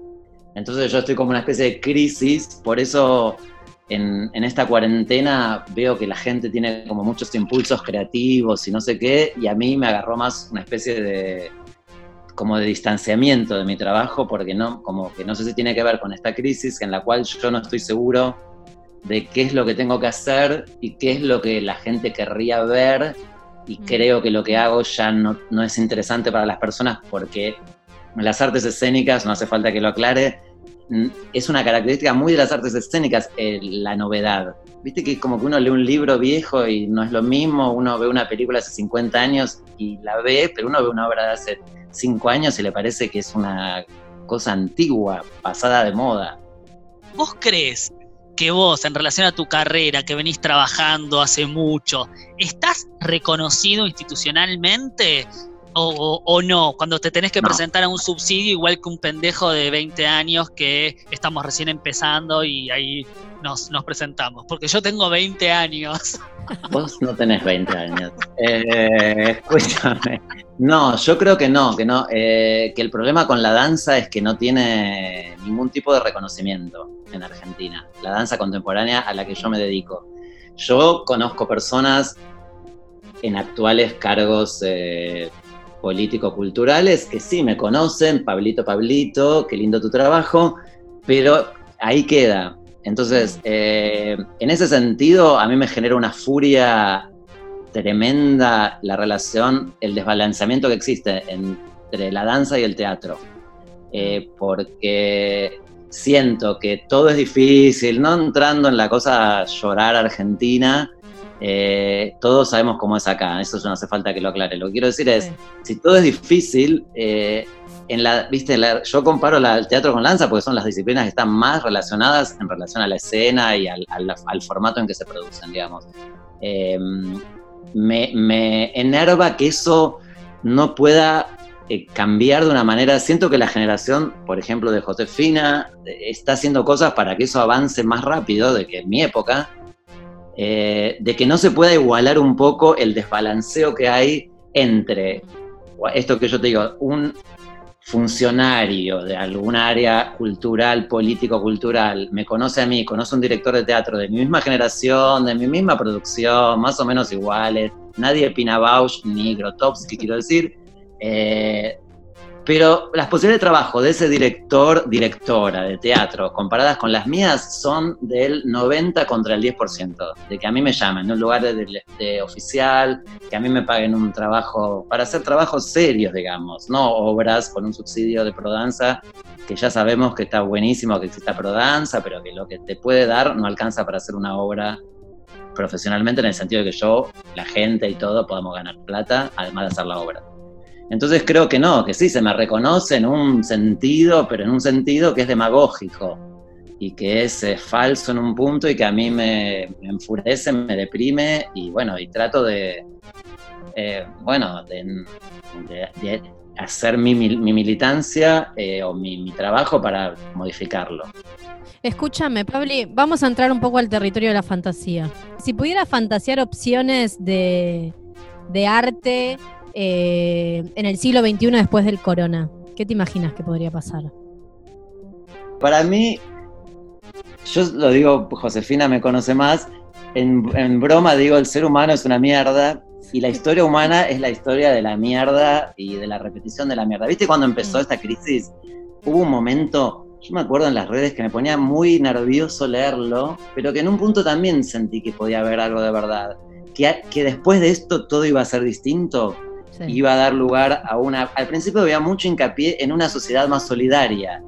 Entonces yo estoy como una especie de crisis, por eso en, esta cuarentena veo que la gente tiene como muchos impulsos creativos y no sé qué, y a mí me agarró más una especie de como de distanciamiento de mi trabajo, porque no, como que no sé si tiene que ver con esta crisis en la cual yo no estoy seguro de qué es lo que tengo que hacer y qué es lo que la gente querría ver y mm. creo que lo que hago ya no, no, es interesante para las personas porque las artes escénicas, no hace falta que lo aclare, es una característica muy de las artes escénicas la novedad. Viste que es como que uno lee un libro viejo y no es lo mismo, uno ve una película hace 50 años y la ve, pero uno ve una obra de hace 5 años y le parece que es una cosa antigua, pasada de moda. ¿Vos crees que vos, en relación a tu carrera, que venís trabajando hace mucho, ¿estás reconocido institucionalmente o, no? Cuando te tenés que presentar a un subsidio, igual que un pendejo de 20 años que estamos recién empezando y ahí nos, nos presentamos. Porque yo tengo 20 años. Vos no tenés 20 años. Eh, escúchame. No, yo creo que no, que no, eh, que el problema con la danza es que no tiene ningún tipo de reconocimiento en Argentina, la danza contemporánea a la que yo me dedico. Yo conozco personas en actuales cargos eh, político-culturales que sí me conocen, Pablito, Pablito, qué lindo tu trabajo, pero ahí queda. Entonces, eh, en ese sentido, a mí me genera una furia tremenda la relación, el desbalanceamiento que existe entre la danza y el teatro. Eh, porque siento que todo es difícil, no entrando en la cosa llorar argentina, eh, todos sabemos cómo es acá, eso no hace falta que lo aclare. Lo que quiero decir es, si todo es difícil, eh, en la, viste, yo comparo el teatro con la danza porque son las disciplinas que están más relacionadas en relación a la escena y al, formato en que se producen, digamos. Eh, me, me, enerva que eso no pueda cambiar de una manera. Siento que la generación, por ejemplo, de Josefina, está haciendo cosas para que eso avance más rápido de que en mi época eh, de que no se pueda igualar un poco el desbalanceo que hay entre esto que yo te digo, un funcionario de algún área cultural, político-cultural, me conoce a mí, conoce un director de teatro de mi misma generación, de mi misma producción, más o menos iguales, nadie Pina Bausch ni Grotowski, quiero decir, eh, pero las posibilidades de trabajo de ese director, directora de teatro, comparadas con las mías, son del 90 contra el 10%. De que a mí me llamen, en un lugar de, oficial, que a mí me paguen un trabajo, para hacer trabajos serios, digamos, no obras con un subsidio de prodanza, que ya sabemos que está buenísimo que exista prodanza, pero que lo que te puede dar no alcanza para hacer una obra profesionalmente en el sentido de que yo, la gente y todo podamos ganar plata, además de hacer la obra. Entonces creo que no, que sí, se me reconoce en un sentido, pero en un sentido que es demagógico y que es eh, falso en un punto y que a mí me, enfurece, me deprime y bueno, y trato de, eh, bueno, de, hacer mi, militancia eh, o mi, trabajo para modificarlo. Escúchame, Pabli, vamos a entrar un poco al territorio de la fantasía. Si pudiera fantasear opciones de arte eh, en el siglo XXI después del corona? ¿Qué te imaginas que podría pasar? Para mí, yo lo digo, Josefina me conoce más, en, broma digo, el ser humano es una mierda y la historia humana es la historia de la mierda y de la repetición de la mierda. ¿Viste cuando empezó mm. esta crisis? Hubo un momento, yo me acuerdo en las redes que me ponía muy nervioso leerlo, pero que en un punto también sentí que podía haber algo de verdad. Que, que después de esto todo iba a ser distinto iba a dar lugar a una... Al principio había mucho hincapié en una sociedad más solidaria.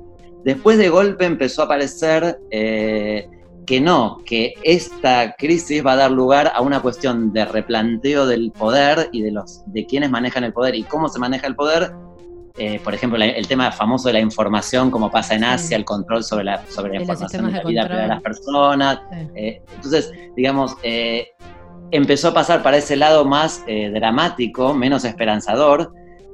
Después de golpe empezó a aparecer eh, que no, que esta crisis va a dar lugar a una cuestión de replanteo del poder y de, los, de quienes manejan el poder y cómo se maneja el poder eh, por ejemplo, la- el tema famoso de la información, como pasa en Sí. Asia, el control sobre la, sobre la información de la vida de las personas. Sí. Eh, entonces, digamos, eh, empezó a pasar para ese lado más eh, dramático, menos esperanzador.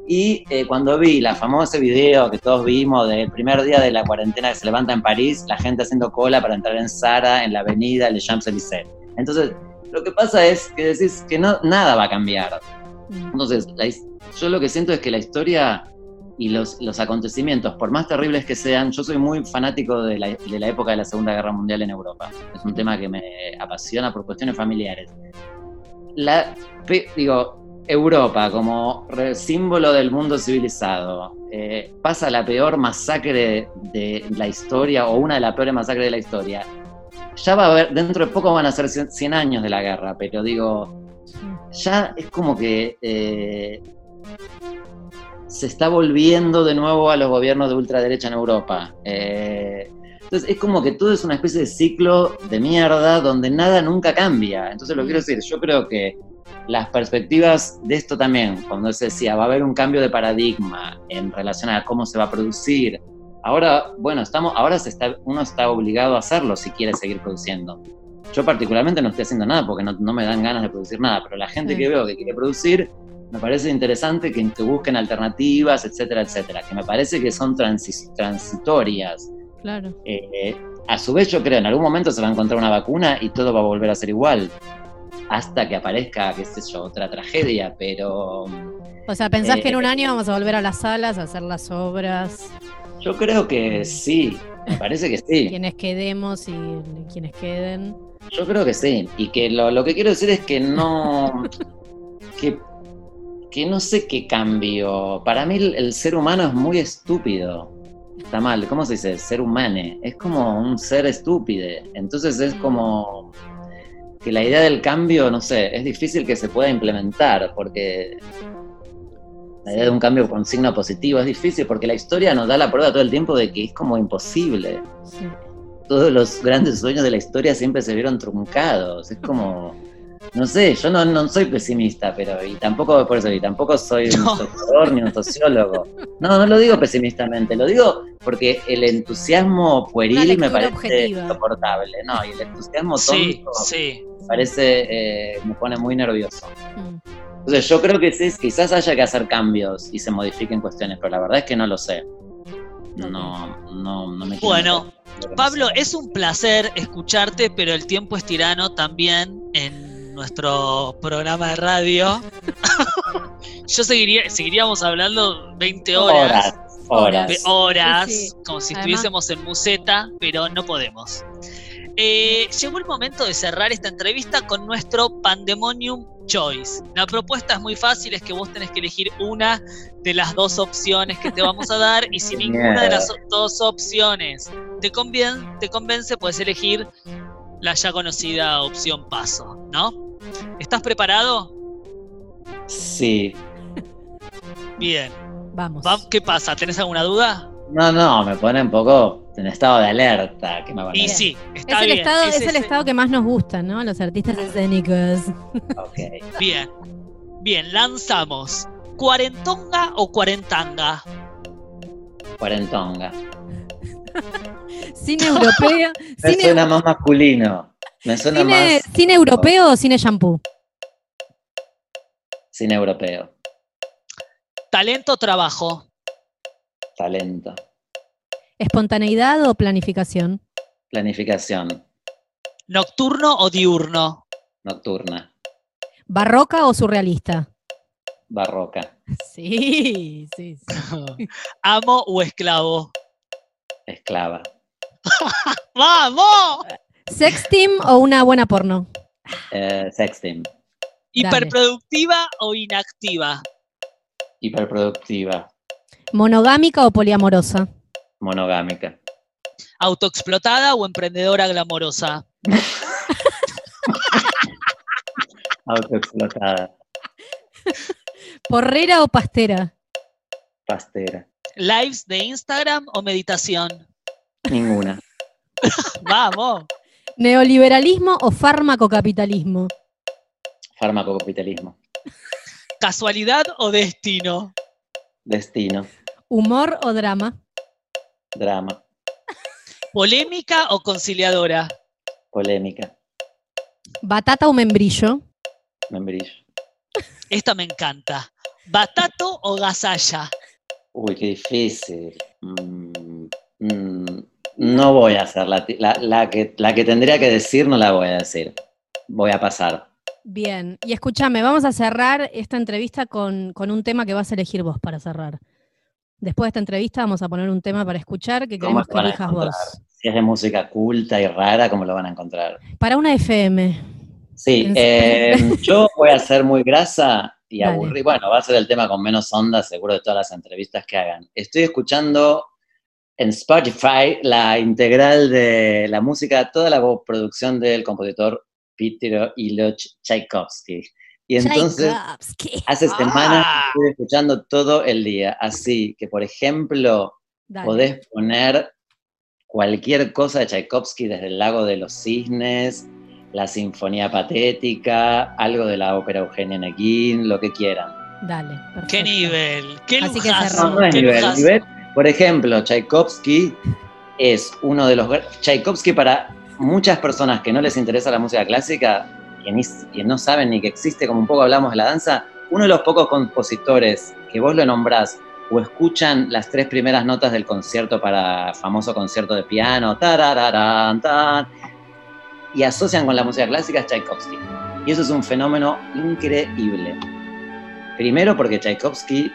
Y eh, cuando vi la famoso video que todos vimos del primer día de la cuarentena que se levanta en París, la gente haciendo cola para entrar en Zara, en la avenida Le Champs-Élysées. Entonces, lo que pasa es que decís que no, nada va a cambiar. Mm. Entonces, la yo lo que siento es que la historia y los, los acontecimientos, por más terribles que sean, yo soy muy fanático de la, de la época de la Segunda Guerra Mundial en Europa. Es un tema que me apasiona por cuestiones familiares. La, digo, Europa como símbolo del mundo civilizado eh, pasa la peor masacre de la historia o una de las peores masacres de la historia. Ya va a haber, dentro de poco van a ser 100 100 años de la guerra, pero digo, ya es como que eh, se está volviendo de nuevo a los gobiernos de ultraderecha en Europa. Eh, entonces es como que todo es una especie de ciclo de mierda donde nada nunca cambia. Entonces lo quiero decir, yo creo que las perspectivas de esto también, cuando se decía va a haber un cambio de paradigma en relación a cómo se va a producir. Ahora, bueno, estamos, ahora se está, uno está obligado a hacerlo si quiere seguir produciendo. Yo particularmente no estoy haciendo nada porque no, no me dan ganas de producir nada, pero la gente Sí. que veo que quiere producir, me parece interesante que, que busquen alternativas, etcétera, etcétera, que me parece que son transi- transitorias. Claro. Eh, a su vez, yo creo, en algún momento se va a encontrar una vacuna y todo va a volver a ser igual, hasta que aparezca, qué sé yo, otra tragedia, pero O sea, ¿pensás que en Eh, un año vamos a volver a las salas a hacer las obras? yo creo que sí, me parece que sí. Quienes quedemos y quienes queden. Yo creo que sí. Y que lo, lo que quiero decir es que no. que, que no sé qué cambio. Para mí el, el ser humano es muy estúpido. Está mal, ¿cómo se dice? Ser humane. Es como un ser estúpido. Entonces es como que la idea del cambio, no sé, es difícil que se pueda implementar porque la idea de un cambio con signo positivo es difícil porque la historia nos da la prueba todo el tiempo de que es como imposible Sí. todos los grandes sueños de la historia siempre se vieron truncados. Es como, no sé, yo no, no soy pesimista, pero y tampoco por eso, y tampoco soy un No. historiador ni un sociólogo. No, no lo digo pesimistamente, lo digo porque el entusiasmo pueril me parece objetiva. insoportable, ¿no? Y el entusiasmo tonto sí. me parece, eh, me pone muy nervioso. Mm. Entonces yo creo que sí, quizás haya que hacer cambios y se modifiquen cuestiones, pero la verdad es que no lo sé. No, no, no me quiero Bueno, Pablo, es un placer escucharte, pero el tiempo es tirano también en nuestro programa de radio. Yo seguiría, seguiríamos hablando 20 horas, Horas, de horas. horas, Sí, sí. como si Además- estuviésemos en museta, pero no podemos. Eh, llegó el momento de cerrar esta entrevista con nuestro Pandemonium Choice. La propuesta es muy fácil, es que vos tenés que elegir una de las dos opciones que te vamos a dar y si ninguna de las dos opciones te, convien- te convence, puedes elegir la ya conocida opción paso, ¿no? ¿Estás preparado? Sí. Bien. Vamos. Va- ¿Qué pasa? ¿Tenés alguna duda? No, no, me pone un poco en estado de alerta. Que me Y sí, Es está el, bien. estado, es el ese- estado que más nos gusta, ¿no? Los artistas escénicos. Ok. Bien. Bien, lanzamos. ¿Cuarentonga o cuarentanga? Cuarentonga. Cine europeo. Me cine, suena más masculino. Me suena cine, más cine europeo o cine shampoo. cine europeo. ¿Talento o trabajo? Talento. Espontaneidad o planificación. Planificación. ¿Nocturno o diurno? Nocturna. Barroca o surrealista. Barroca. Sí, sí, sí. ¿Amo o esclavo? Esclava. ¡Vamos! Sexting o una buena porno. Eh, sexting. ¿Hiperproductiva o inactiva? Hiperproductiva. Monogámica o poliamorosa. Monogámica. ¿Autoexplotada o emprendedora glamorosa? Autoexplotada. Porrera o pastera. Pastera. ¿Lives de Instagram o meditación? Ninguna. ¡Vamos! Neoliberalismo o fármaco-capitalismo. Farmacocapitalismo. ¿Casualidad o destino? Destino. ¿Humor o drama? Drama, ¿Polémica o conciliadora? polémica, ¿Batata o membrillo? membrillo. Esta me encanta. ¿Batato o gasalla? Uy, qué difícil. Mm, mm, no voy a hacer la, la, la que, la que tendría que decir, no la voy a decir. Voy a pasar. Bien, y escúchame, vamos a cerrar esta entrevista con, con un tema que vas a elegir vos para cerrar. Después de esta entrevista vamos a poner un tema para escuchar que ¿Cómo queremos que elijas encontrar? vos. Si es de música culta y rara, ¿cómo lo van a encontrar? Para una FM. Sí, eh, yo voy a ser muy grasa y Dale. aburrir. Bueno, va a ser el tema con menos onda, seguro, de todas las entrevistas que hagan. Estoy escuchando en Spotify la integral de la música, toda la producción del compositor Peter Iloch Tchaikovsky. Y entonces, Tchaikovsky. hace semanas Ah. estoy escuchando todo el día. Así que, por ejemplo, Dale. podés poner cualquier cosa de Tchaikovsky, desde el lago de los cisnes, la sinfonía patética, algo de la ópera Eugenia Neguín, lo que quieran. Dale, perfecto. ¡Qué nivel! ¡Qué Así que lujazo! cerramos. No, no es qué nivel, lujazo. nivel. Por ejemplo, Tchaikovsky es uno de los... Tchaikovsky para muchas personas que no les interesa la música clásica, que, ni- que no saben ni que existe, como un poco hablamos de la danza, uno de los pocos compositores que vos lo nombrás o escuchan las tres primeras notas del concierto para famoso concierto de piano, tarararán, tan, y asocian con la música clásica es Tchaikovsky. Y eso es un fenómeno increíble. Primero porque Tchaikovsky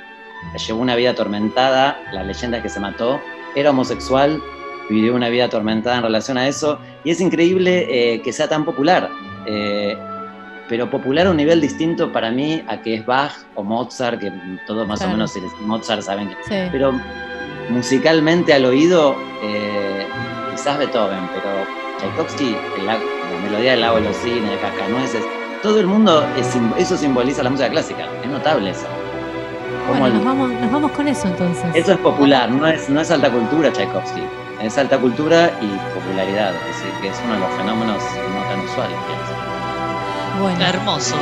llevó una vida atormentada, la leyenda es que se mató, era homosexual, vivió una vida atormentada en relación a eso, y es increíble eh, que sea tan popular, eh, pero popular a un nivel distinto para mí a que es Bach o Mozart, que todos más Claro. o menos si Mozart saben que... Sí. Pero musicalmente al oído, eh, quizás Beethoven, pero Tchaikovsky, el la melodía del lago de los cines, de Cascanueces, todo el mundo, es eso simboliza la música clásica, es notable eso. Como Bueno, el- nos vamos, nos vamos con eso entonces. eso es popular, no es, no es alta cultura Tchaikovsky. Es alta cultura y popularidad, es decir, que es uno de los fenómenos no tan usuales. pienso. Bueno, Hermoso.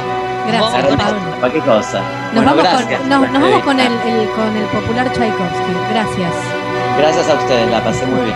gracias, Pablo. Para qué cosa. Nos Bueno, vamos, gracias. con, no, nos vamos con, el, el- con el popular Tchaikovsky. Gracias. Gracias a ustedes, la pasé muy bien.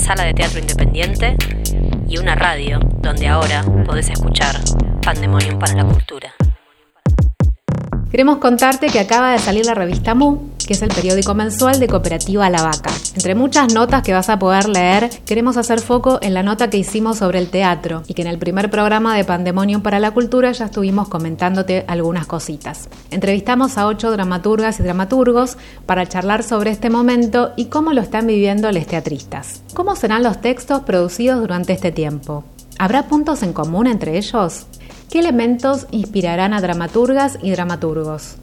Sala de teatro independiente y una radio donde ahora podés escuchar Pandemonium para la Cultura. Queremos contarte que acaba de salir la revista Mu, que es el periódico mensual de Cooperativa La Vaca. Entre muchas notas que vas a poder leer, queremos hacer foco en la nota que hicimos sobre el teatro y que en el primer programa de Pandemonium para la Cultura ya estuvimos comentándote algunas cositas. Entrevistamos a ocho dramaturgas y dramaturgos para charlar sobre este momento y cómo lo están viviendo los teatristas. ¿Cómo serán los textos producidos durante este tiempo? ¿Habrá puntos en común entre ellos? ¿Qué elementos inspirarán a dramaturgas y dramaturgos?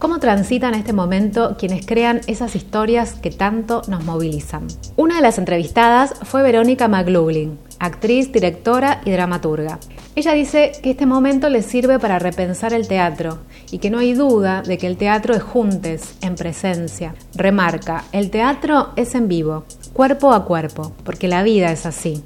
¿Cómo transitan este momento quienes crean esas historias que tanto nos movilizan? Una de las entrevistadas fue Verónica McLaughlin, actriz, directora y dramaturga. Ella dice que este momento le sirve para repensar el teatro y que no hay duda de que el teatro es juntes, en presencia. Remarca, el teatro es en vivo, cuerpo a cuerpo, porque la vida es así.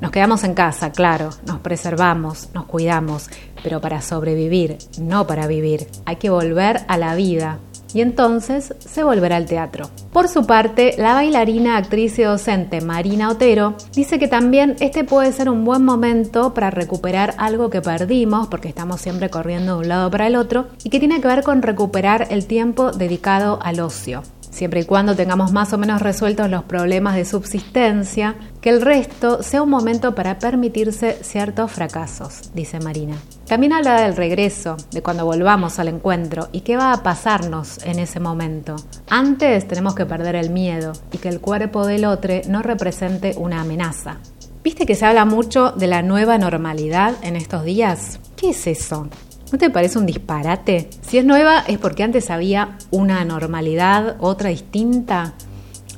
Nos quedamos en casa, claro, nos preservamos, nos cuidamos, pero para sobrevivir, no para vivir. Hay que volver a la vida. Y entonces se volverá al teatro. Por su parte, la bailarina, actriz y docente Marina Otero dice que también este puede ser un buen momento para recuperar algo que perdimos, porque estamos siempre corriendo de un lado para el otro, y que tiene que ver con recuperar el tiempo dedicado al ocio siempre y cuando tengamos más o menos resueltos los problemas de subsistencia, que el resto sea un momento para permitirse ciertos fracasos, dice Marina. También habla del regreso, de cuando volvamos al encuentro y qué va a pasarnos en ese momento. Antes tenemos que perder el miedo y que el cuerpo del otro no represente una amenaza. ¿Viste que se habla mucho de la nueva normalidad en estos días? ¿Qué es eso? ¿No te parece un disparate? Si es nueva es porque antes había una normalidad, otra distinta.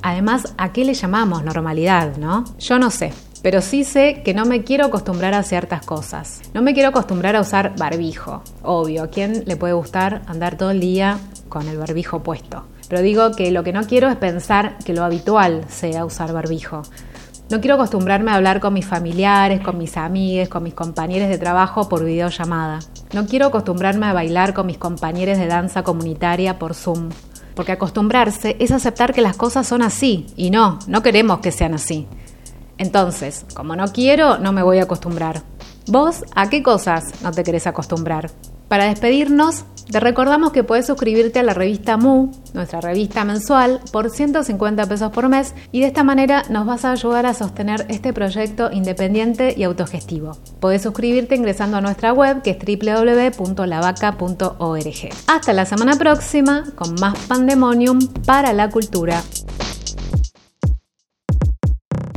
Además, ¿a qué le llamamos normalidad, no? Yo no sé, pero sí sé que no me quiero acostumbrar a ciertas cosas. No me quiero acostumbrar a usar barbijo. Obvio, ¿a quién le puede gustar andar todo el día con el barbijo puesto? Pero digo que lo que no quiero es pensar que lo habitual sea usar barbijo. No quiero acostumbrarme a hablar con mis familiares, con mis amigos, con mis compañeros de trabajo por videollamada. No quiero acostumbrarme a bailar con mis compañeros de danza comunitaria por Zoom. Porque acostumbrarse es aceptar que las cosas son así y no, no queremos que sean así. Entonces, como no quiero, no me voy a acostumbrar. ¿Vos a qué cosas no te querés acostumbrar? Para despedirnos, te recordamos que puedes suscribirte a la revista Mu, nuestra revista mensual, por 150 pesos por mes y de esta manera nos vas a ayudar a sostener este proyecto independiente y autogestivo. Puedes suscribirte ingresando a nuestra web que es www.lavaca.org. Hasta la semana próxima con más Pandemonium para la cultura.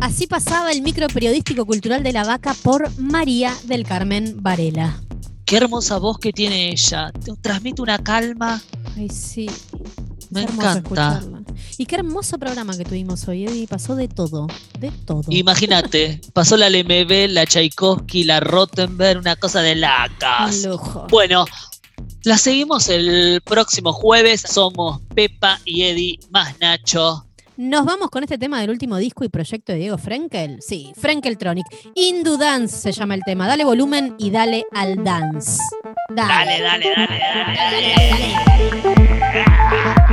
Así pasaba el micro periodístico cultural de la vaca por María del Carmen Varela. Qué hermosa voz que tiene ella. Te transmite una calma. Ay, sí. Me encanta. escucharla. Y qué hermoso programa que tuvimos hoy, Eddie. Pasó de todo. De todo. Imagínate, pasó la LMB, la Tchaikovsky, la Rottenberg, una cosa de lacas. Lujo. Bueno, la seguimos el próximo jueves. Somos Pepa y Eddie más Nacho. Nos vamos con este tema del último disco y proyecto de Diego Frenkel. Sí, Frenkeltronic. Indu Dance se llama el tema. Dale volumen y dale al dance. Dale, dale, dale, dale, dale. Mire